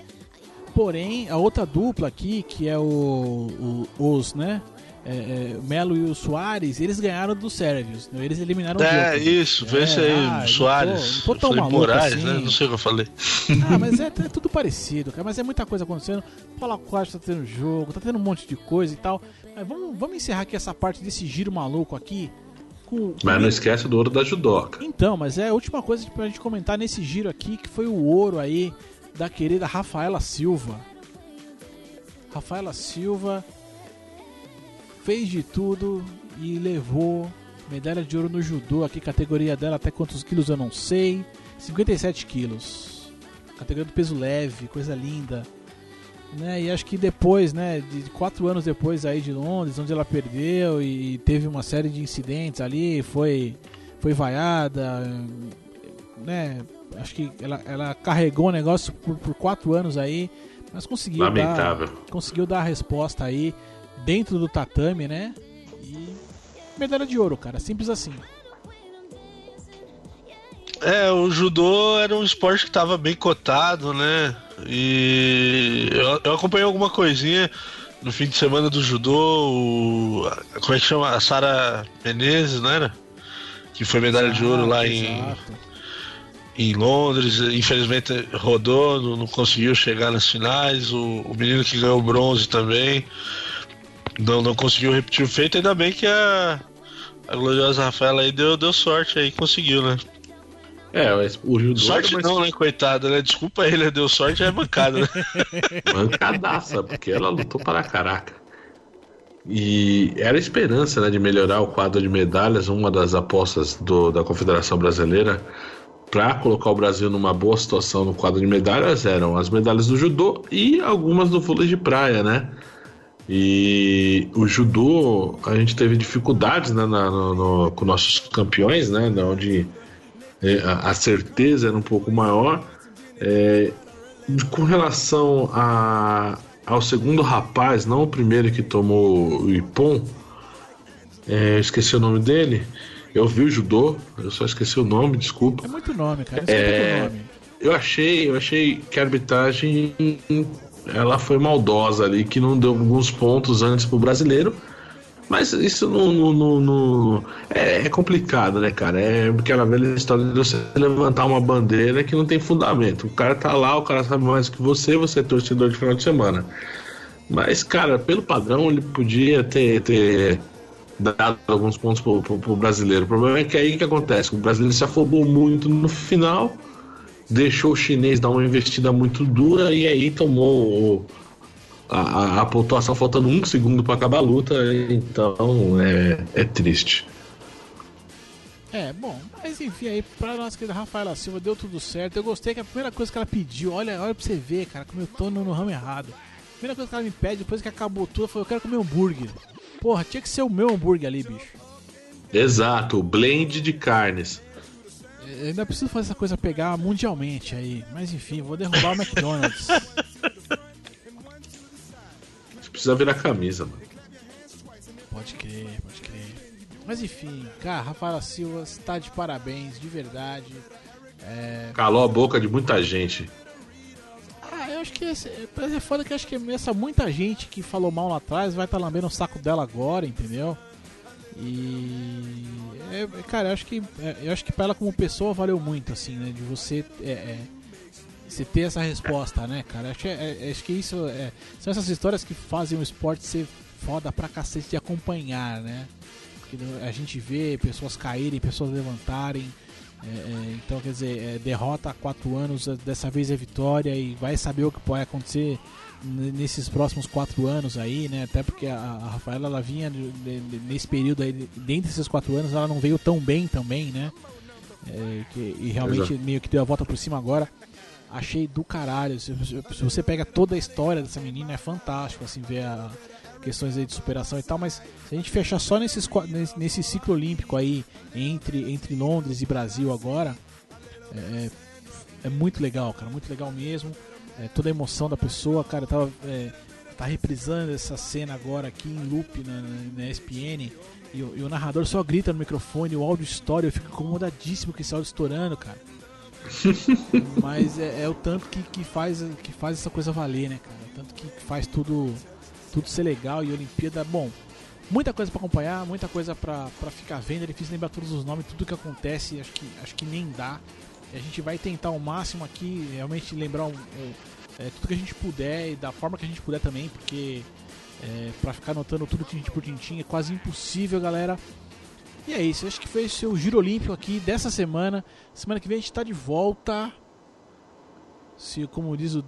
Porém, a outra dupla aqui, que é o, o- os, né? É, é, o Melo e o Soares, eles ganharam dos sérvios. né, Eles eliminaram o É, Djokovic. isso, vê É, esse aí, ah, não Soares. tô- não tô Moraes, assim. né? Não sei o que eu falei. Ah, mas é, é tudo parecido, cara. Mas é muita coisa acontecendo. Fala quase tá tendo jogo, tá tendo um monte de coisa e tal. Mas vamos, vamos encerrar aqui essa parte desse giro maluco aqui. Com, Mas não esquece do ouro da judoca. Então, mas é a última coisa pra gente comentar nesse giro aqui, que foi o ouro aí da querida Rafaela Silva. Rafaela Silva fez de tudo e levou medalha de ouro no judô, aqui categoria dela até quantos quilos eu não sei, 57 quilos. Categoria do peso leve, coisa linda. Né, e acho que depois, né, de quatro anos depois aí de Londres, onde ela perdeu e teve uma série de incidentes ali, foi foi vaiada, né? Acho que ela, ela carregou o negócio por, por quatro anos aí, mas conseguiu Lamentável. dar, conseguiu dar a resposta aí dentro do tatame, né? E medalha de ouro, cara, simples assim. É, o judô era um esporte que tava bem cotado, né? E eu, eu acompanhei alguma coisinha no fim de semana do judô, o, como é que chama? A Sara Menezes, não era? Que foi medalha de ouro lá em, Exato. em Londres, infelizmente rodou, não, não conseguiu chegar nas finais. O, o menino que ganhou bronze também não, não conseguiu repetir o feito. Ainda bem que a, a gloriosa Rafaela aí deu, deu sorte aí, conseguiu, né? É, o judô Sorte é não, né, coitado, né? Desculpa ele, deu sorte, é bancada, né? mancadaça, porque ela lutou para caraca. E era a esperança né, de melhorar o quadro de medalhas, uma das apostas do, da Confederação Brasileira para colocar o Brasil numa boa situação no quadro de medalhas eram as medalhas do judô e algumas do vôlei de praia, né? E o judô, a gente teve dificuldades né, na, no, no, com nossos campeões, né? Onde é, a certeza era um pouco maior. É, com relação a, ao segundo rapaz, não o primeiro que tomou o Ipom, é, esqueci o nome dele. Eu vi o judô, eu só esqueci o nome, desculpa. É muito nome, cara. É, nome. Eu achei, eu achei que a arbitragem ela foi maldosa ali, que não deu alguns pontos antes pro brasileiro. Mas isso não, não, não, é, é, complicado, né, cara? É aquela velha história de você levantar uma bandeira que não tem fundamento. O cara tá lá, o cara sabe mais que você, você é torcedor de final de semana. Mas, cara, pelo padrão, ele podia ter, ter dado alguns pontos pro, pro, pro brasileiro. O problema é que aí que acontece? O brasileiro se afobou muito no final, deixou o chinês dar uma investida muito dura e aí tomou a, a, pontuação faltando um segundo para acabar a luta, então é, é triste. É, bom, mas enfim, aí pra nossa querida Rafaela Silva deu tudo certo. Eu gostei que a primeira coisa que ela pediu, olha, olha pra você ver, cara, como eu tô no, no ramo errado. A primeira coisa que ela me pede depois que acabou tudo foi: eu quero comer hambúrguer. Porra, tinha que ser o meu hambúrguer ali, bicho. Exato, blend de carnes. Eu ainda preciso fazer essa coisa pegar mundialmente aí. Mas enfim, vou derrubar o McDonald's. precisa virar camisa, mano. Pode crer, pode crer. Mas enfim, cara, Rafaela Silva está de parabéns, de verdade. É... Calou a boca de muita gente. Ah, eu acho que esse, é foda que acho que essa muita gente que falou mal lá atrás vai estar tá lambendo o saco dela agora, entendeu? E é, cara, eu acho que é, eu acho que para ela como pessoa valeu muito assim, né, de você é, é você ter essa resposta, né, cara? Acho é, é, acho que isso é, são essas histórias que fazem o esporte ser foda pra cacete de acompanhar, né? A gente vê pessoas caírem, pessoas levantarem. É, é, então, quer dizer, é, derrota há quatro anos, dessa vez é vitória e vai saber o que pode acontecer nesses próximos quatro anos aí, né? Até porque a, a Rafaela ela vinha de, de, nesse período aí, dentro desses quatro anos, ela não veio tão bem também, né? É, que, e realmente Exato. meio que deu a volta por cima agora achei do caralho. Se, se, você pega toda a história dessa menina, é fantástico, assim, ver a, questões aí de superação e tal, mas se a gente fechar só nesses, nesse, nesse ciclo olímpico aí, entre, entre Londres e Brasil agora, é, é, é muito legal, cara, muito legal mesmo. É, toda a emoção da pessoa, cara, tava, é, tá reprisando essa cena agora aqui em loop na, na, na ESPN. E o, e o narrador só grita no microfone, o áudio estoura, eu fico incomodadíssimo com esse áudio estourando, cara. Mas é, é, o tanto que, que, faz, que faz essa coisa valer, né, cara? O tanto que faz tudo, tudo ser legal e Olimpíada, bom. Muita coisa para acompanhar, muita coisa para ficar vendo. É difícil lembrar todos os nomes, tudo que acontece, acho que, acho que nem dá. A gente vai tentar o máximo aqui, realmente lembrar um, é, tudo que a gente puder e da forma que a gente puder também, porque é, para ficar anotando tudo gente por tintim é quase impossível, galera. E é isso, acho que foi o Giro Olímpico aqui dessa semana. Semana que vem a gente está de volta. Se, como diz, o,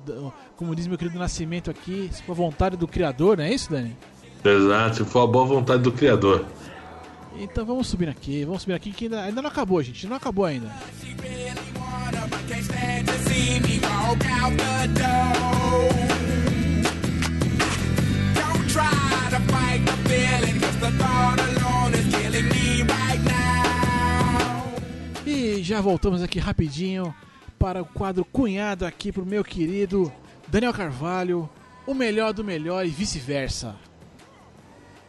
como diz meu querido Nascimento aqui, se for a vontade do Criador, não é isso, Dani? Exato, se for a boa vontade do Criador. Então vamos subir aqui, vamos subir aqui que ainda, ainda não acabou, gente, não acabou ainda. E já voltamos aqui rapidinho para o quadro cunhado aqui pro meu querido Daniel Carvalho, o melhor do melhor e vice-versa.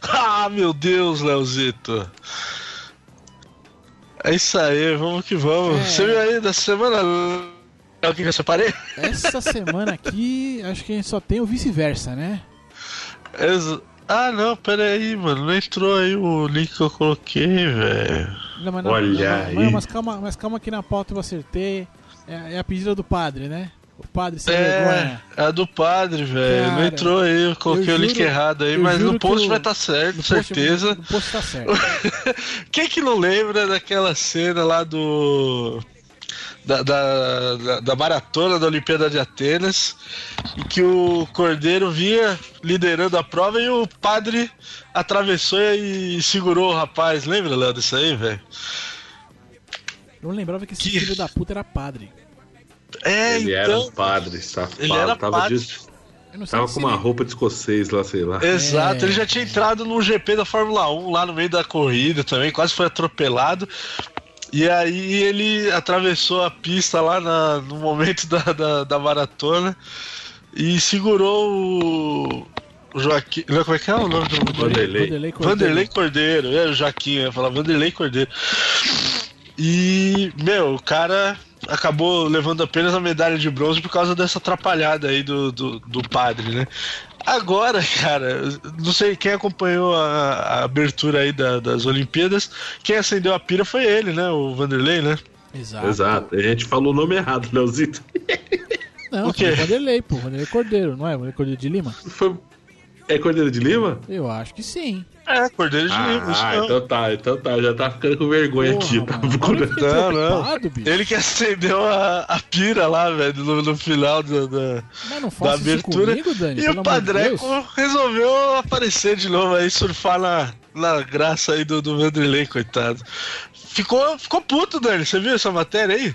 Ah, meu Deus, Leozito. É isso aí, vamos que vamos. É... Você viu aí da semana é o que eu separei? Essa semana aqui, acho que a gente só tem o vice-versa, né? Ex ah, não, pera aí, mano. Não entrou aí o link que eu coloquei, velho. Olha não, aí. Mas calma, mas calma que na pauta eu acertei. É, é a pedida do padre, né? O padre sem é, vergonha. É a do padre, velho. Não entrou aí, eu coloquei eu o link errado aí, mas no post vai estar tá certo, certeza. no post tá certo. Quem que não lembra daquela cena lá do da, da, da, da maratona da Olimpíada de Atenas, e que o Cordeiro vinha liderando a prova e o padre atravessou e segurou o rapaz. Lembra, Léo, disso aí, velho? Eu não lembrava que esse Que- filho da puta era padre. É, Ele então. era um padre, safado. Ele era tava padre. de- Eu não sei tava com uma ele- roupa de escocês lá, sei lá. Exato, É. ele já tinha entrado no GP da Fórmula 1 lá no meio da corrida também, quase foi atropelado. E aí ele atravessou a pista lá na- no momento da, da, da maratona e segurou o, o Joaquim. Não, Como é que é o nome do Vanderlei. Vanderlei Cordeiro. Vanderlei Cordeiro, é o Joaquim, eu ia falar Vanderlei Cordeiro. E, meu, o cara acabou levando apenas a medalha de bronze por causa dessa atrapalhada aí do, do, do padre, né? Agora, cara, não sei quem acompanhou a, a abertura aí da- das Olimpíadas, quem acendeu a pira foi ele, né? O Vanderlei, né? Exato. Exato. A gente falou o nome errado, Leozito. Não, O quê? foi o Vanderlei, pô. Vanderlei Cordeiro, não é? Vanderlei Cordeiro de Lima? Foi... É Cordeiro de Lima? Eu acho que sim. É, Cordeiro de Lima, isso Ah, não. então tá, então tá. Já tá ficando com vergonha Porra, aqui. Tá Não, não. Ele que acendeu a, a pira lá, velho, no, no final do, da, Mas não da abertura. comigo, Dani, e o Padreco resolveu aparecer de novo aí, surfar na, na graça aí do, do Vanderlei, coitado. Ficou, ficou puto, Dani. Você viu essa matéria aí?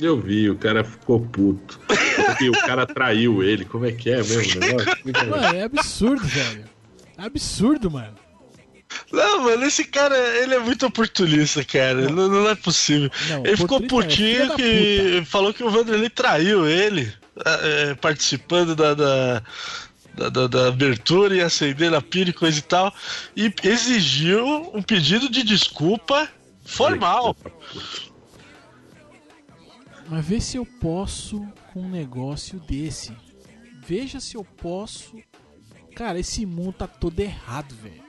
Eu vi, o cara ficou puto. Porque o cara traiu ele. Como é que é mesmo. Mano, é absurdo, velho. É absurdo, mano. Não, mano, esse cara, ele é muito oportunista, cara. Não, não é possível. Não, ele ficou é putinho da que falou que o Vanderlei traiu ele, é, é, participando da, da, da, da- da abertura e acendendo a pira e coisa e tal, e exigiu um pedido de desculpa formal. Mas vê se eu posso com um negócio desse. Veja se eu posso. Cara, esse mundo tá todo errado, velho.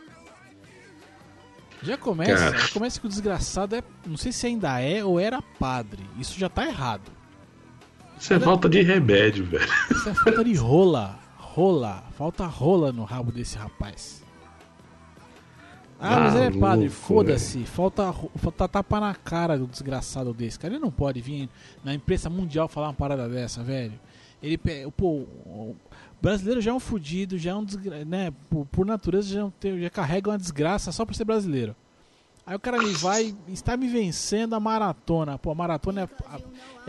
Já começa, já começa que o desgraçado é. Não sei se ainda é ou era padre. Isso já tá errado. Isso é falta de remédio, velho. Isso é falta de rola. Rola. Falta rola no rabo desse rapaz. Ah, mas ele é Maluco, padre, foda-se. Falta, falta tapa na cara do desgraçado desse. Cara, ele não pode vir na imprensa mundial falar uma parada dessa, velho. Ele, pô, o brasileiro já é um fudido, já é um desgra... né? Por, por natureza já, é um já carrega uma desgraça só por ser brasileiro. Aí o cara me vai e está me vencendo a maratona. Pô, a maratona é, a-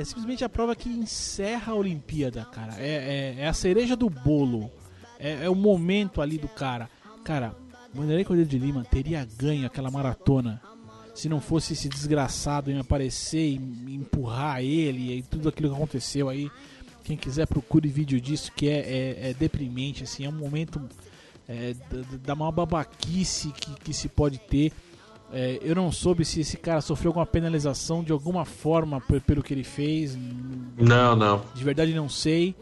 é simplesmente a prova que encerra a Olimpíada, cara. É, é, é a cereja do bolo. É, é o momento ali do cara. Cara, Vanderlei Cordeiro de Lima teria ganho aquela maratona se não fosse esse desgraçado em aparecer e empurrar ele e tudo aquilo que aconteceu aí. Quem quiser procure vídeo disso que é, é, é deprimente, assim, é um momento é, da, maior babaquice que, que se pode ter. É, eu não soube se esse cara sofreu alguma penalização de alguma forma pe- pelo que ele fez. Não, não. De verdade não sei.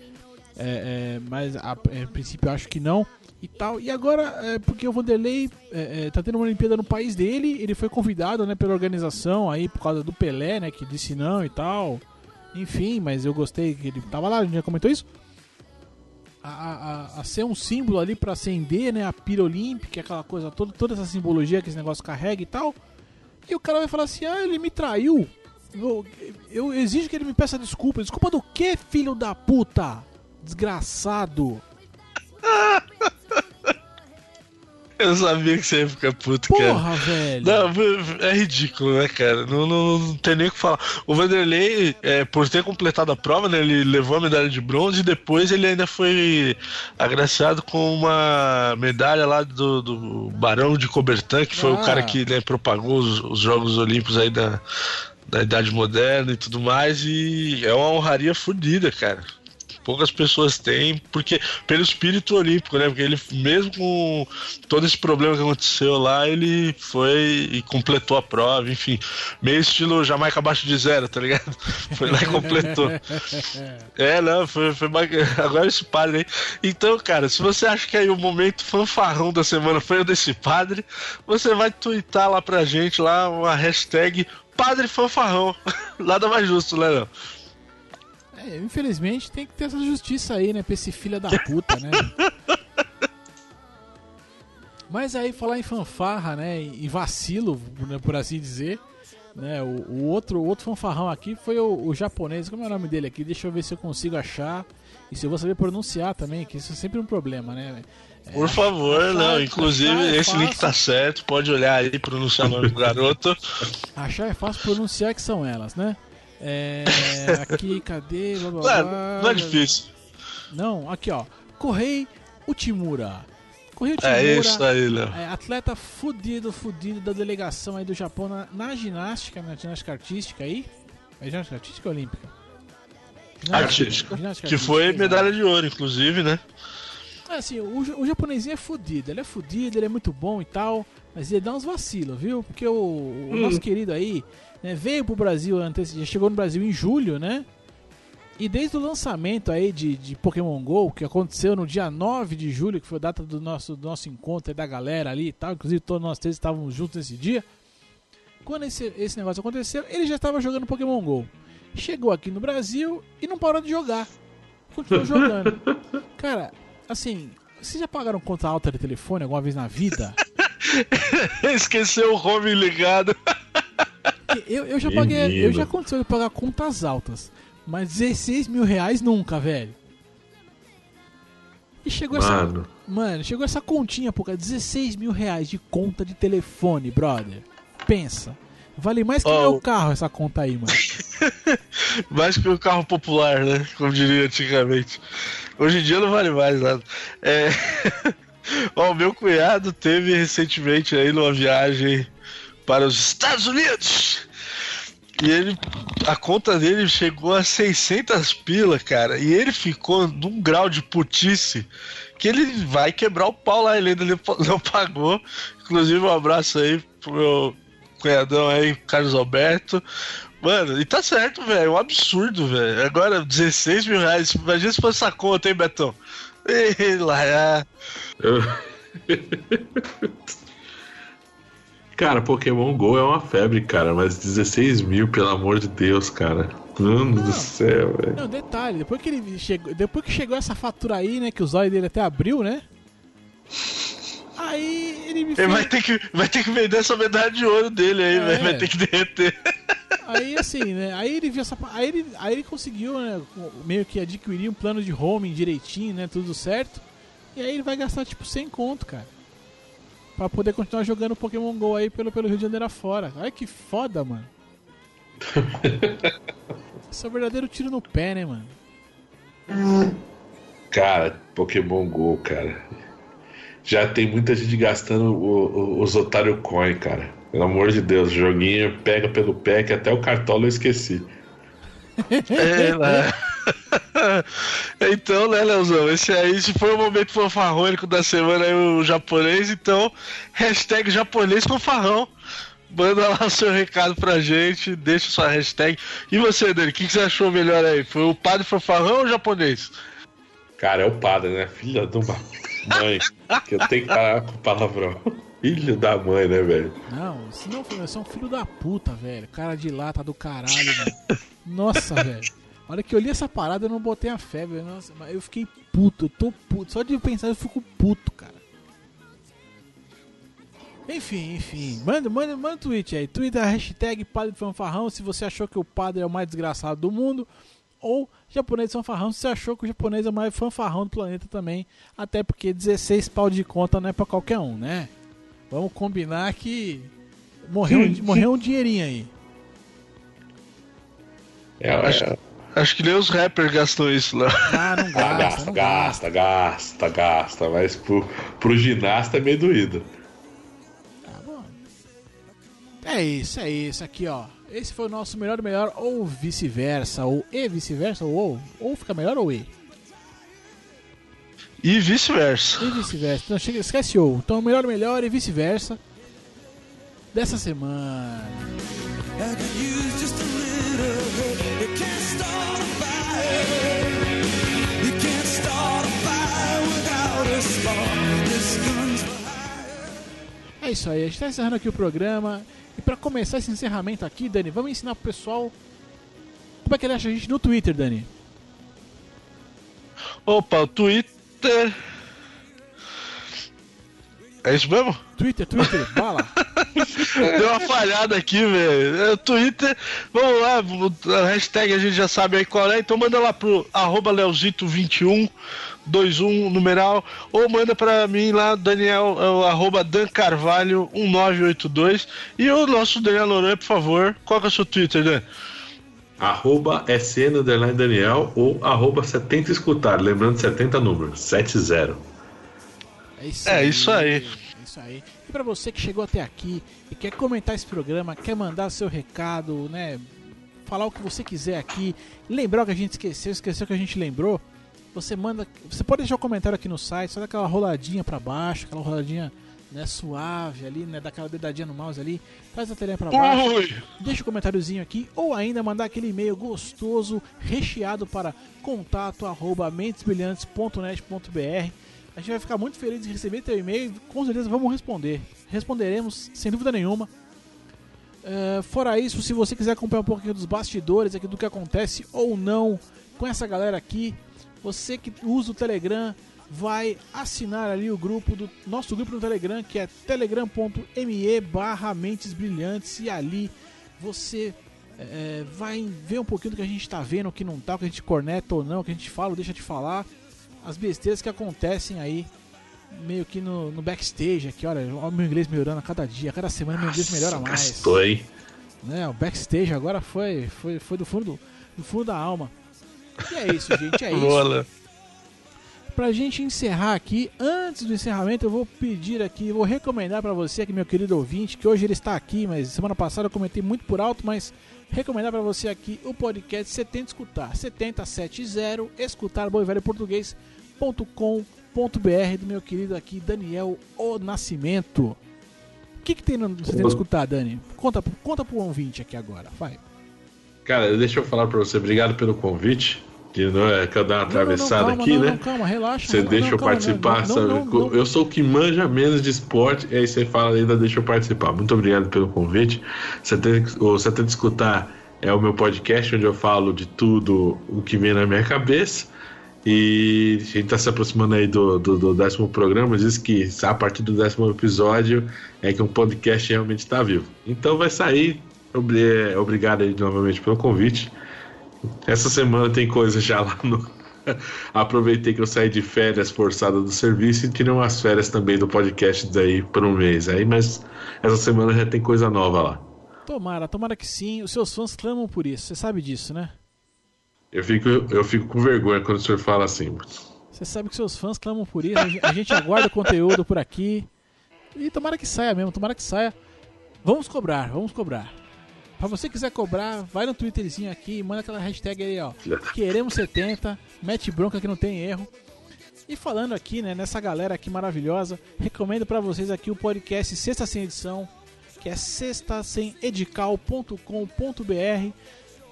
É, é, mas a, é, a princípio acho que não. E tal. E agora, é, porque o Vanderlei é, é, tá tendo uma Olimpíada no país dele, ele foi convidado né, pela organização aí por causa do Pelé, né? Que disse não e tal. Enfim, mas eu gostei que ele tava lá, a gente já comentou isso. A, a- a ser um símbolo ali pra acender né, a pira olímpica, aquela coisa toda, toda essa simbologia que esse negócio carrega e tal. E o cara vai falar assim: ah, ele me traiu. Eu, eu exijo que ele me peça desculpa. Desculpa do que, filho da puta? Desgraçado. Eu sabia que você ia ficar puto, cara. Porra, velho. Não, é ridículo, né, cara? Não, não, não tem nem o que falar. O Vanderlei, é, por ter completado a prova, né, ele levou a medalha de bronze e depois ele ainda foi agraciado com uma medalha lá do, do Barão de Cobertan, que foi Ah. o cara que né, propagou os, os Jogos Olímpicos aí da, da Idade Moderna e tudo mais. E é uma honraria fodida, cara. Poucas pessoas têm, porque pelo espírito olímpico, né? Porque ele, mesmo com todo esse problema que aconteceu lá, ele foi e completou a prova, enfim. Meio estilo Jamaica abaixo de zero, tá ligado? Foi lá e completou. É, não, foi, foi. Agora esse padre aí. Então, cara, se você acha que aí o momento fanfarrão da semana foi o desse padre, você vai twittar lá pra gente, lá, uma hashtag Padre Fanfarrão. Nada mais justo, né, não? É, infelizmente tem que ter essa justiça aí, né? Pra esse filho da puta, né? Mas aí falar em fanfarra, né? Em vacilo, né, por assim dizer. Né, o, o outro, o outro fanfarrão aqui foi o, o, japonês. Como é o nome dele aqui? Deixa eu ver se eu consigo achar. E se eu vou saber pronunciar também, que isso é sempre um problema, né? É, Por favor, achar, não. Inclusive, é esse link tá certo. Pode olhar aí e pronunciar o nome do garoto. Achar é fácil pronunciar que são elas, né? É, aqui, cadê? Blá, blá, blá, não é difícil. Não, aqui ó. Correi Utimura. Utimura. É isso aí, Léo. É, atleta fudido, fudido da delegação aí do Japão na, na ginástica, na ginástica artística aí. É ginástica artística ou olímpica? Ginástica. Ginástica que foi medalha de ouro, inclusive, né? É assim, o, o japonesinho é fudido, ele é fudido, ele é muito bom e tal, mas ele dá uns vacilos, viu? Porque o, o hum. nosso querido aí né, veio pro Brasil antes, já chegou no Brasil em julho, né? E desde o lançamento aí de, de Pokémon GO, que aconteceu no dia 9 de julho, que foi a data do nosso, do nosso encontro da galera ali e tal, inclusive todos nós três estávamos juntos nesse dia. Quando esse, esse negócio aconteceu, ele já estava jogando Pokémon GO. Chegou aqui no Brasil e não parou de jogar. Continuou jogando. Cara, assim, vocês já pagaram conta alta de telefone alguma vez na vida? Esqueceu o home ligado. Eu, eu já paguei. Eu já aconteceu de pagar contas altas. Mas 16 mil reais nunca, velho. E chegou Mano. essa. Mano, chegou essa continha, pô, 16 mil reais de conta de telefone, brother. Pensa. Vale mais que oh. meu carro essa conta aí, mano. mais que o carro popular, né? Como diria antigamente. Hoje em dia não vale mais nada. É. Ó, oh, meu cunhado teve recentemente aí numa viagem para os Estados Unidos. E ele, a conta dele chegou a 600 pila, cara. E ele ficou num grau de putice que ele vai quebrar o pau lá. Ele ainda não pagou. Inclusive, um abraço aí pro meu cunhadão aí, Carlos Alberto. Mano, e tá certo, velho. É um absurdo, velho. Agora, 16 mil reais. Imagina se fosse essa conta, hein, Betão? Ei, lá, é. Cara, Pokémon GO é uma febre, cara, mas 16 mil, pelo amor de Deus, cara. Mano do céu, velho. Não, detalhe, depois que ele chegou. Depois que chegou essa fatura aí, né? Que o zóio dele até abriu, né? Aí ele me fez... Ele vai ter, que, vai ter que vender essa medalha de ouro dele aí, é. Vai ter que derreter. Aí assim, né? Aí ele viu essa. Aí ele, aí ele conseguiu, né? Meio que adquirir um plano de homing direitinho, né? Tudo certo. E aí ele vai gastar tipo 100 conto, cara pra poder continuar jogando Pokémon GO aí pelo, pelo Rio de Janeiro afora. Olha que foda, mano. Isso é um verdadeiro tiro no pé, né, mano? Cara, Pokémon GO, cara. Já tem muita gente gastando o, o, os Otário Coin, cara. Pelo amor de Deus, joguinho pega pelo pé que até o cartola eu esqueci. É, então, né, Leozão? Esse aí, se foi o momento fanfarrônico da semana aí, o japonês, então, hashtag japonês fanfarrão. Manda lá o seu recado pra gente, deixa sua hashtag. E você, Dani, o que, que, você achou melhor aí? Foi o padre fanfarrão ou o japonês? Cara, é o padre, né? Filha de uma mãe. que eu tenho que parar com o palavrão. Filho da mãe, né, velho? Não, se não for, você é um filho da puta, velho. Cara de lata do caralho, velho. Nossa, velho. A hora que eu li essa parada, eu não botei a febre. Nossa, mas eu fiquei puto, eu tô puto. Só de pensar, eu fico puto, cara. Enfim, enfim. Manda, manda, manda um tweet aí. Twitter, hashtag Padre Fanfarrão se você achou que o padre é o mais desgraçado do mundo. Ou japonês fanfarrão se você achou que o japonês é o mais fanfarrão do planeta também. Até porque 16 pau de conta não é pra qualquer um, né? Vamos combinar que morreu, morreu um dinheirinho aí. É, é, Acho que nem os rappers gastam isso lá. Ah, não gasta, ah, gasta, não gasta, gasta, gasta, Mas pro, pro ginasta é meio doído. Tá bom. É isso, é isso. Aqui, ó. Esse foi o nosso melhor melhor, ou vice-versa, ou e vice-versa, ou, ou fica melhor ou e. E vice-versa. E vice-versa. Então chega, esquece ou. Então melhor melhor e vice-versa dessa semana. É isso aí, a gente está encerrando aqui o programa. E para começar esse encerramento aqui, Dani, vamos ensinar pro pessoal como é que ele acha a gente no Twitter, Dani. Opa, o Twitter. É isso mesmo? Twitter, Twitter, bala. Deu uma falhada aqui, velho. É, Twitter, vamos lá, a hashtag a gente já sabe aí qual é, então manda lá pro arroba Leozito21, 21 numeral, ou manda pra mim lá, Daniel, é arroba Dan Carvalho 1982. E o nosso Daniel Loran, por favor, qual que é o seu Twitter, Dan? Arroba SN Daniel ou arroba 70 escutar, lembrando 70 números, 70. É isso É aí. isso aí. É isso aí. E pra você que chegou até aqui e quer comentar esse programa, quer mandar seu recado, né? Falar o que você quiser aqui, lembrar o que a gente esqueceu, esqueceu o que a gente lembrou, você manda. Você pode deixar um comentário aqui no site, só dá aquela roladinha pra baixo, aquela roladinha né, suave ali, né? Daquela dedadinha no mouse ali, faz a telinha pra baixo. Ui! Deixa um comentáriozinho aqui ou ainda mandar aquele e-mail gostoso, recheado para contato arroba mentesbrilhantes.net.br. A gente vai ficar muito feliz de receber teu e-mail e com certeza vamos responder. Responderemos, sem dúvida nenhuma. É, fora isso, se você quiser acompanhar um pouquinho dos bastidores aqui do que acontece ou não com essa galera aqui, você que usa o Telegram vai assinar ali o grupo do nosso grupo no Telegram, que é telegram.me barra mentes brilhantes e ali você é, vai ver um pouquinho do que a gente está vendo, o que não tá, o que a gente corneta ou não, o que a gente fala ou deixa de falar, as besteiras que acontecem aí meio que no, no backstage aqui, olha, o meu inglês melhorando a cada dia, a cada semana meu inglês melhora mais Gastou, hein? né? O backstage agora foi, foi, foi do fundo do, do fundo da alma. E é isso, gente, é isso. Bola. Pra gente encerrar aqui, antes do encerramento, eu vou pedir aqui, vou recomendar pra você aqui, meu querido ouvinte, que hoje ele está aqui, mas semana passada eu comentei muito por alto, mas recomendar pra você aqui o podcast 70 Escutar, 7070 escutar bom e velho português.com.br do meu querido aqui Daniel O Nascimento. O que, que tem no 70 Escutar, Dani? Conta, conta pro ouvinte aqui agora, vai. Cara, deixa eu falar pra você, obrigado pelo convite. Que não é que eu dar uma Não, não, não, atravessada calma, aqui, não, né? não, calma, relaxa. Você deixa não, eu calma, participar, sabe? Eu sou o que manja menos de esporte, e aí você fala ainda deixa eu participar. Muito obrigado pelo convite. Você tem, você tem que escutar é o meu podcast onde eu falo de tudo o que vem na minha cabeça. E a gente está se aproximando aí do, do, do décimo programa. Diz que a partir do décimo episódio é que um podcast realmente está vivo. Então vai sair. Obri- Obrigado aí novamente pelo convite. Essa semana tem coisa já lá no. Aproveitei que eu saí de férias forçada do serviço e tirei umas férias também do podcast daí por um mês. Aí, mas essa semana já tem coisa nova lá. Tomara, tomara que sim. Os seus fãs clamam por isso, você sabe disso, né? Eu fico, eu fico com vergonha quando o senhor fala assim. Você sabe que seus fãs clamam por isso. A gente aguarda o conteúdo por aqui. E tomara que saia mesmo, tomara que saia. Vamos cobrar, vamos cobrar. Pra você quiser cobrar, vai no Twitterzinho aqui, manda aquela hashtag aí, ó. Queremos 70, mete bronca que não tem erro. E falando aqui, né, nessa galera aqui maravilhosa, recomendo pra vocês aqui o podcast Sexta Sem Edição, que é sextasemedical.com.br,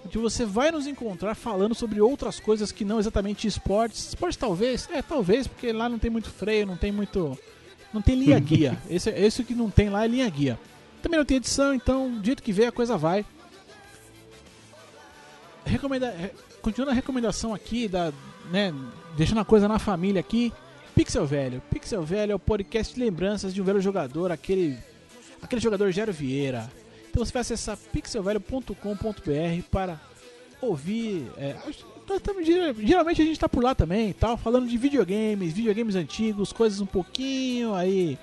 onde você vai nos encontrar falando sobre outras coisas que não exatamente esportes. Esportes talvez, é talvez, porque lá não tem muito freio, não tem muito. Não tem linha guia. Esse, esse que não tem lá é linha guia. Também não tem edição, então, do jeito que vê, a coisa vai. Recomenda, re- continuando a recomendação aqui, da, né, deixando a coisa na família aqui. Pixel Velho. Pixel Velho é o podcast de lembranças de um velho jogador, aquele, aquele jogador Gero Vieira. Então você vai acessar pixelvelho.com.br para ouvir. é, geralmente a gente tá por lá também, tal, falando de videogames, videogames antigos, coisas um pouquinho aí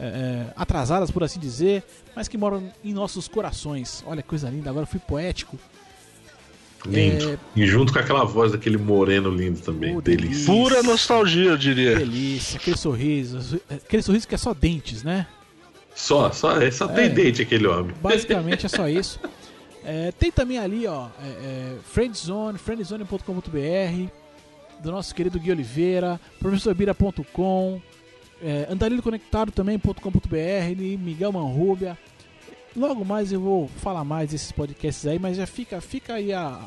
é, é, atrasadas, por assim dizer, mas que moram em nossos corações. Olha que coisa linda, agora eu fui poético. Lindo. É. E junto com aquela voz daquele moreno lindo também. Oh, delícia. delícia. Pura nostalgia, eu diria. Delícia, aquele sorriso, aquele sorriso que é só dentes, né? Só, só, é só tem É. dente aquele homem. Basicamente é só isso. É, tem também ali, ó, é, é, Friendzone, friendzone.com.br, do nosso querido Gui Oliveira, professorbira.com, é, Andarilho Conectado também.com.br, Miguel Manrubia. Logo mais eu vou falar mais desses podcasts aí, mas já fica, fica aí a,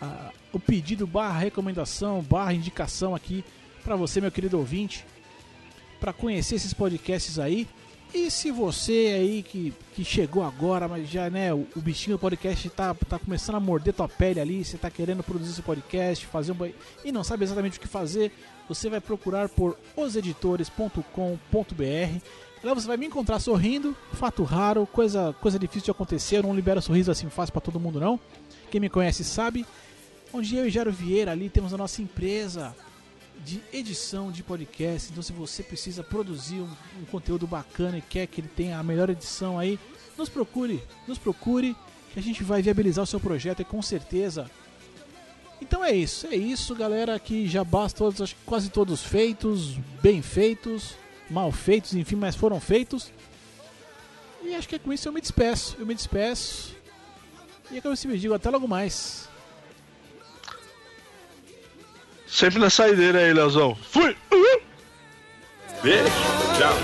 a- o pedido barra recomendação, barra indicação aqui para você, meu querido ouvinte, para conhecer esses podcasts aí. E se você aí que, que chegou agora, mas já né, o, o bichinho do podcast tá, tá começando a morder tua pele ali, você tá querendo produzir esse podcast, fazer um e não sabe exatamente o que fazer, você vai procurar por oseditores.com.br. Lá você vai me encontrar sorrindo, fato raro, coisa, coisa difícil de acontecer. Eu não libero sorriso assim fácil para todo mundo, não. Quem me conhece sabe. Onde eu e Jairo Vieira ali temos a nossa empresa de edição de podcast. Então, se você precisa produzir um, um, conteúdo bacana e quer que ele tenha a melhor edição aí, nos procure, nos procure, que a gente vai viabilizar o seu projeto e com certeza. Então é isso, é isso, galera. Que já basta todos, acho que quase todos feitos, bem feitos, mal feitos, enfim, mas foram feitos. E acho que é com isso eu me despeço. Eu me despeço. E é como eu se me digo, até logo mais. Sempre na saideira aí, Leozão. Fui! Uhul! Beijo, tchau.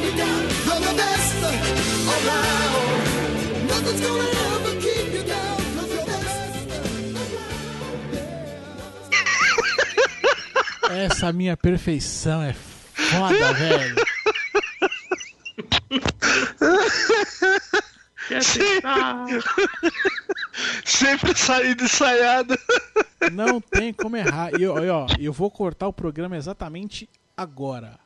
Essa minha perfeição é foda, velho. Quer tentar? Sempre saída ensaiada. Não tem como errar. E eu, ó, eu vou cortar o programa exatamente agora.